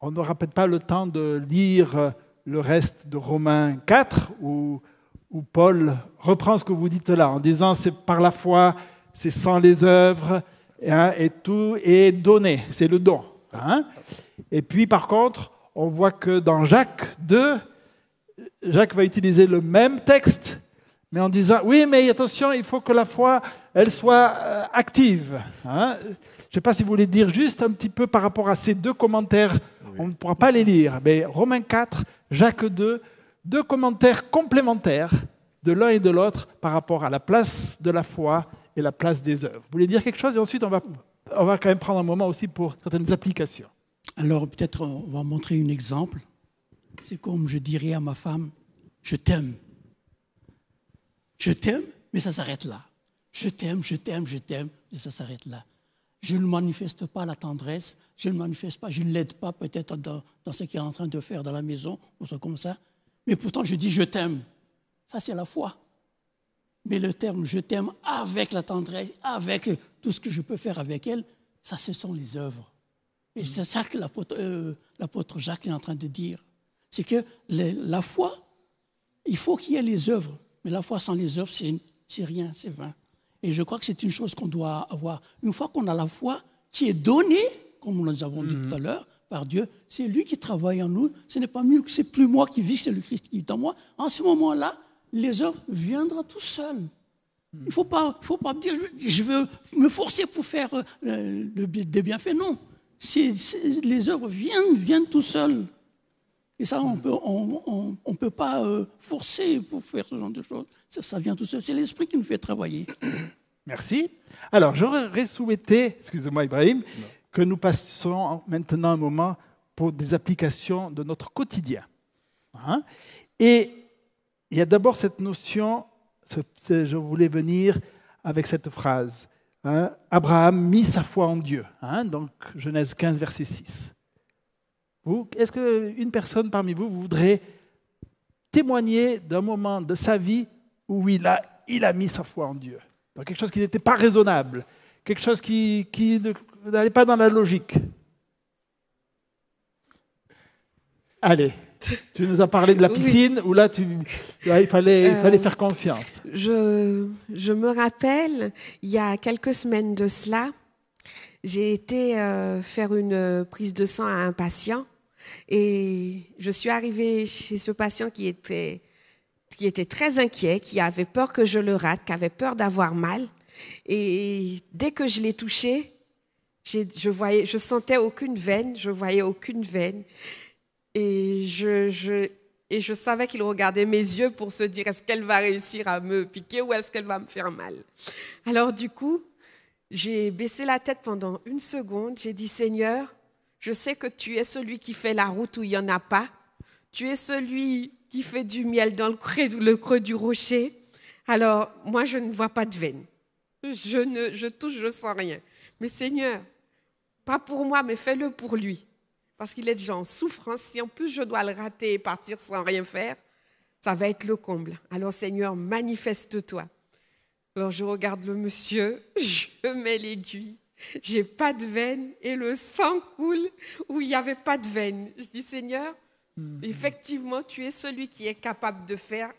on n'aura peut-être pas le temps de lire le reste de Romains 4, où, où Paul reprend ce que vous dites là, en disant c'est par la foi, c'est sans les œuvres, hein, et tout est donné, c'est le don. hein. Et puis par contre, on voit que dans Jacques 2, Jacques va utiliser le même texte, mais en disant oui, mais attention, il faut que la foi, elle soit euh, active. hein. Je ne sais pas si vous voulez dire juste un petit peu par rapport à ces deux commentaires. On ne pourra pas les lire, mais Romains 4, Jacques 2, deux commentaires complémentaires de l'un et de l'autre par rapport à la place de la foi et la place des œuvres. Vous voulez dire quelque chose? Et ensuite on va, on va quand même prendre un moment aussi pour certaines applications. Alors peut-être on va montrer un exemple. C'est comme je dirais à ma femme, je t'aime. Je t'aime, mais ça s'arrête là. Je t'aime, je t'aime, je t'aime, et ça s'arrête là. Je ne manifeste pas la tendresse, je ne manifeste pas, je ne l'aide pas peut-être dans, ce qu'il est en train de faire dans la maison, ou truc comme ça. Mais pourtant je dis je t'aime. Ça c'est la foi. Mais le terme je t'aime avec la tendresse, avec tout ce que je peux faire avec elle, ça ce sont les œuvres. Et c'est ça que l'apôtre euh, l'apôtre Jacques est en train de dire. C'est que la foi, il faut qu'il y ait les œuvres. Mais la foi sans les œuvres, c'est rien, c'est vain. Et je crois que c'est une chose qu'on doit avoir. Une fois qu'on a la foi qui est donnée, comme nous avons dit tout à l'heure, par Dieu, c'est lui qui travaille en nous. Ce n'est pas mieux, c'est plus moi qui vis, c'est le Christ qui vit en moi. En ce moment-là, les œuvres viendront tout seuls. Il ne faut pas, faut pas dire je, je veux me forcer pour faire euh, le, des bienfaits. Non. Les œuvres viennent, viennent tout seuls. Et ça, on peut, on peut pas euh, forcer pour faire ce genre de choses. Ça, ça vient tout seul. C'est l'esprit qui nous fait travailler. (coughs) Merci. Alors, j'aurais souhaité, excusez-moi Ibrahim, que nous passions maintenant un moment pour des applications de notre quotidien. Hein. Et il y a d'abord cette notion, je voulais venir avec cette phrase. Hein, Abraham mit sa foi en Dieu. Hein, donc Genèse 15, verset 6. Est-ce qu'une personne parmi vous voudrait témoigner d'un moment de sa vie où il a, il a mis sa foi en Dieu? Dans quelque chose qui n'était pas raisonnable, quelque chose qui, qui n'allait pas dans la logique. Allez, tu nous as parlé de la piscine, où là, tu, il, fallait, il fallait euh, faire confiance. Je, je, me rappelle, il y a quelques semaines de cela, j'ai été euh, faire une prise de sang à un patient et je suis arrivée chez ce patient qui était, qui était très inquiet, qui avait peur que je le rate, qui avait peur d'avoir mal. Et dès que je l'ai touché, je voyais, je sentais aucune veine, je voyais aucune veine. Et je, je, et je savais qu'il regardait mes yeux pour se dire est-ce qu'elle va réussir à me piquer ou est-ce qu'elle va me faire mal? Alors du coup, j'ai baissé la tête pendant une seconde, j'ai dit Seigneur, je sais que tu es celui qui fait la route où il n'y en a pas. Tu es celui qui fait du miel dans le creux, du rocher. Alors, moi, je ne vois pas de veine. Je, ne, je touche, je sens rien. Mais Seigneur, pas pour moi, mais fais-le pour lui. Parce qu'il est déjà en souffrance. Si en plus je dois le rater et partir sans rien faire, ça va être le comble. Alors Seigneur, manifeste-toi. Alors je regarde le monsieur, (laughs) je mets l'aiguille, (laughs) j'ai pas de veine et le sang coule où il n'y avait pas de veine. Je dis Seigneur, mm-hmm. effectivement, tu es celui qui est capable de faire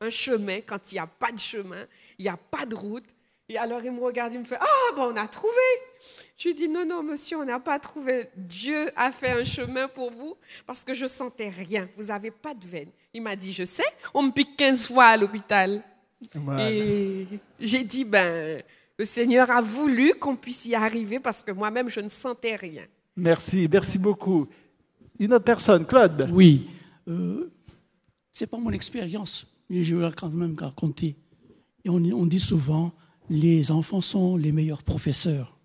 un chemin quand il n'y a pas de chemin, il n'y a pas de route. Et alors il me regarde, il me fait Ah, bon, on a trouvé. Je lui dis Non, non, monsieur, on n'a pas trouvé. Dieu a fait un chemin pour vous parce que je sentais rien. Vous n'avez pas de veine. Il m'a dit Je sais, on me pique 15 fois à l'hôpital. Et j'ai dit Ben le Seigneur a voulu qu'on puisse y arriver parce que moi-même, je ne sentais rien. Merci, merci beaucoup. Une autre personne, Claude Oui, euh, ce n'est pas mon expérience, mais je vais quand même raconter. Et on, on dit souvent, les enfants sont les meilleurs professeurs.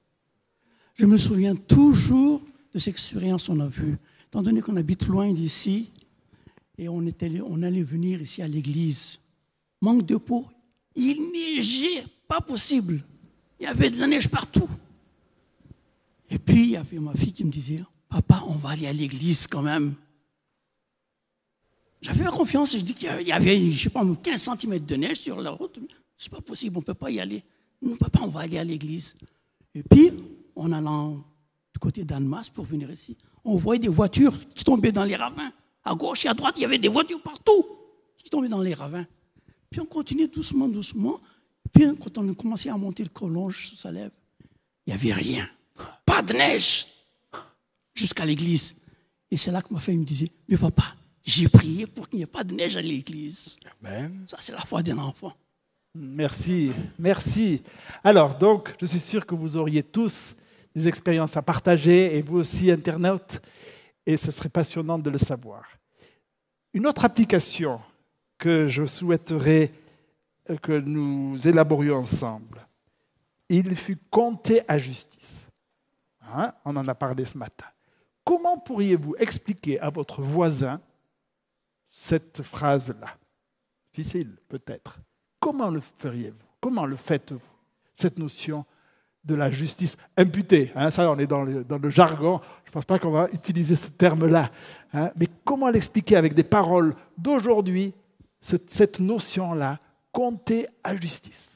Je me souviens toujours de cette expérience qu'on a vue. Étant donné qu'on habite loin d'ici, et on, était, on allait venir ici à l'église. Manque de peau, il neigeait, pas possible. Il y avait de la neige partout. Et puis, il y avait ma fille qui me disait, papa, on va aller à l'église quand même. J'avais pas confiance, je dis qu'il y avait, je sais pas, 15 cm de neige sur la route. C'est pas possible, on ne peut pas y aller. Non, papa, on va aller à l'église. Et puis, en allant du côté d'Annemasse pour venir ici, on voyait des voitures qui tombaient dans les ravins. À gauche et à droite, il y avait des voitures partout qui tombaient dans les ravins. Puis on continuait doucement, doucement. Puis quand on a commencé à monter le collonge ça lève, il n'y avait rien. Pas de neige jusqu'à l'église. Et c'est là que ma fille me disait, mais papa, j'ai prié pour qu'il n'y ait pas de neige à l'église. Ça, c'est la foi d'un enfant. Merci, merci. Alors, donc, je suis sûr que vous auriez tous des expériences à partager, et vous aussi, internautes, et ce serait passionnant de le savoir. Une autre application que je souhaiterais que nous élaborions ensemble. Il fut compté à justice. Hein? On en a parlé ce matin. Comment pourriez-vous expliquer à votre voisin cette phrase-là? Difficile, peut-être. Comment le feriez-vous? Comment le faites-vous Cette notion de la justice imputée? Hein? ça, on est dans le, jargon. Je ne pense pas qu'on va utiliser ce terme-là. Hein? mais comment l'expliquer avec des paroles d'aujourd'hui, cette notion-là compter à justice.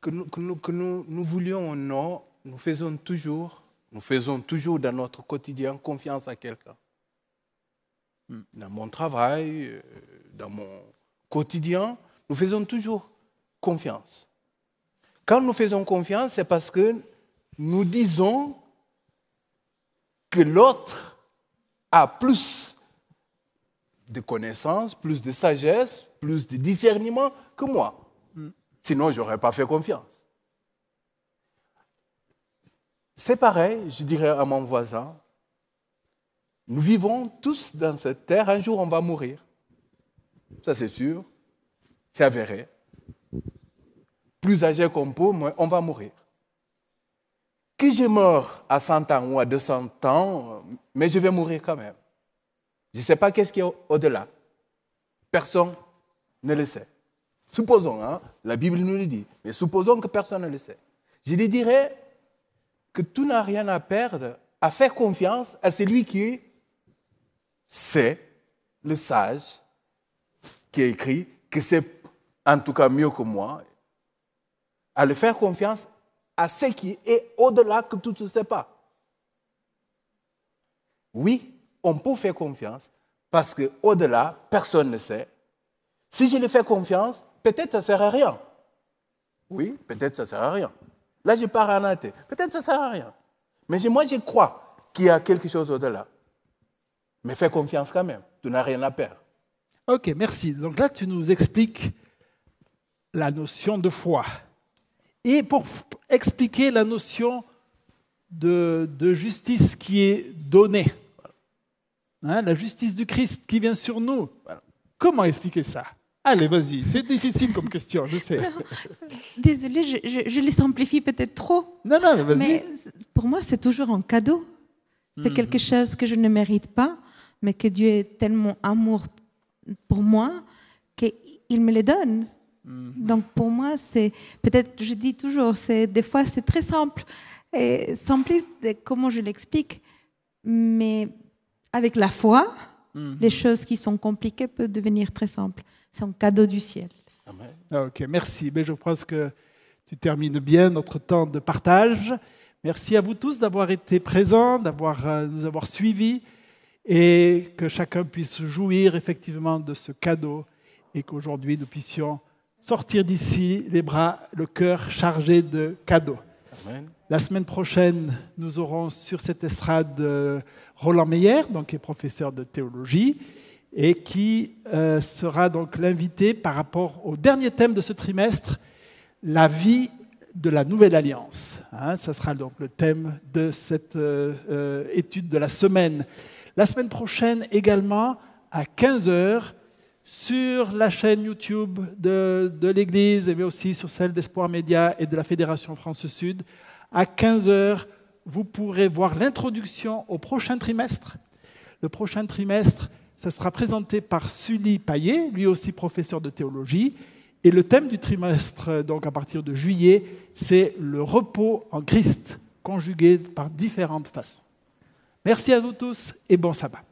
que, nous, nous, voulions ou non, nous faisons toujours, nous faisons toujours dans notre quotidien confiance à quelqu'un. Hmm. Dans mon travail, euh, dans mon quotidien, nous faisons toujours confiance. Quand nous faisons confiance, c'est parce que nous disons que l'autre a plus de connaissances, plus de sagesse, plus de discernement que moi. Sinon, je n'aurais pas fait confiance. C'est pareil, je dirais à mon voisin, nous vivons tous dans cette terre, un jour on va mourir. Ça c'est sûr, c'est avéré. plus âgé qu'on peut, on va mourir. Que je meurs à 100 ans ou à 200 ans, mais je vais mourir quand même. Je ne sais pas qu'est-ce qui est au-delà. Personne ne le sait. Supposons, hein, la Bible nous le dit, mais supposons que personne ne le sait. Je lui dirais que tout n'a rien à perdre à faire confiance à celui qui sait, le sage, qui a écrit, que c'est en tout cas mieux que moi, à le faire confiance à ce qui est au-delà que tout ne sait pas. Oui, on peut faire confiance parce qu'au-delà, personne ne sait. Si je lui fais confiance, peut-être ça ne sert à rien. Oui, peut-être ça ne sert à rien. Là, je pars en athée. Peut-être ça ne sert à rien. Mais moi, je crois qu'il y a quelque chose au-delà. Mais fais confiance quand même. Tu n'as rien à perdre. Ok, merci. Donc là, tu nous expliques la notion de foi. Et pour expliquer la notion de, justice qui est donnée, hein, la justice du Christ qui vient sur nous, comment expliquer ça? Allez, vas-y, c'est difficile comme question, je sais. Désolée, je, je, les simplifie peut-être trop. Non, non, vas-y. Mais pour moi, c'est toujours un cadeau. C'est hmm. quelque chose que je ne mérite pas, mais que Dieu est tellement amour pour moi qu'il me le donne. Hmm. Donc pour moi, c'est peut-être, je dis toujours, c'est des fois c'est très simple et simpliste comment je l'explique, mais avec la foi, hmm. les choses qui sont compliquées peuvent devenir très simples. C'est un cadeau du ciel. Ah, ok, merci. Mais je pense que tu termines bien notre temps de partage. Merci à vous tous d'avoir été présents, d'avoir euh, nous avoir suivis et que chacun puisse jouir effectivement de ce cadeau et qu'aujourd'hui nous puissions sortir d'ici les bras, le cœur chargé de cadeaux. La semaine prochaine, nous aurons sur cette estrade euh, Roland Meyer, donc qui est professeur de théologie et qui euh, sera donc l'invité par rapport au dernier thème de ce trimestre, la vie de la nouvelle alliance. Hein, ça sera donc le thème de cette euh, euh, étude de la semaine. La semaine prochaine également, à 15h, sur la chaîne YouTube de, de l'Église, mais aussi sur celle d'Espoir Média et de la Fédération France Sud, à 15h, vous pourrez voir l'introduction au prochain trimestre. Le prochain trimestre, ça sera présenté par Sully Payet, lui aussi professeur de théologie. Et le thème du trimestre, donc à partir de juillet, c'est le repos en Christ, conjugué par différentes façons. Merci à vous tous et bon sabbat.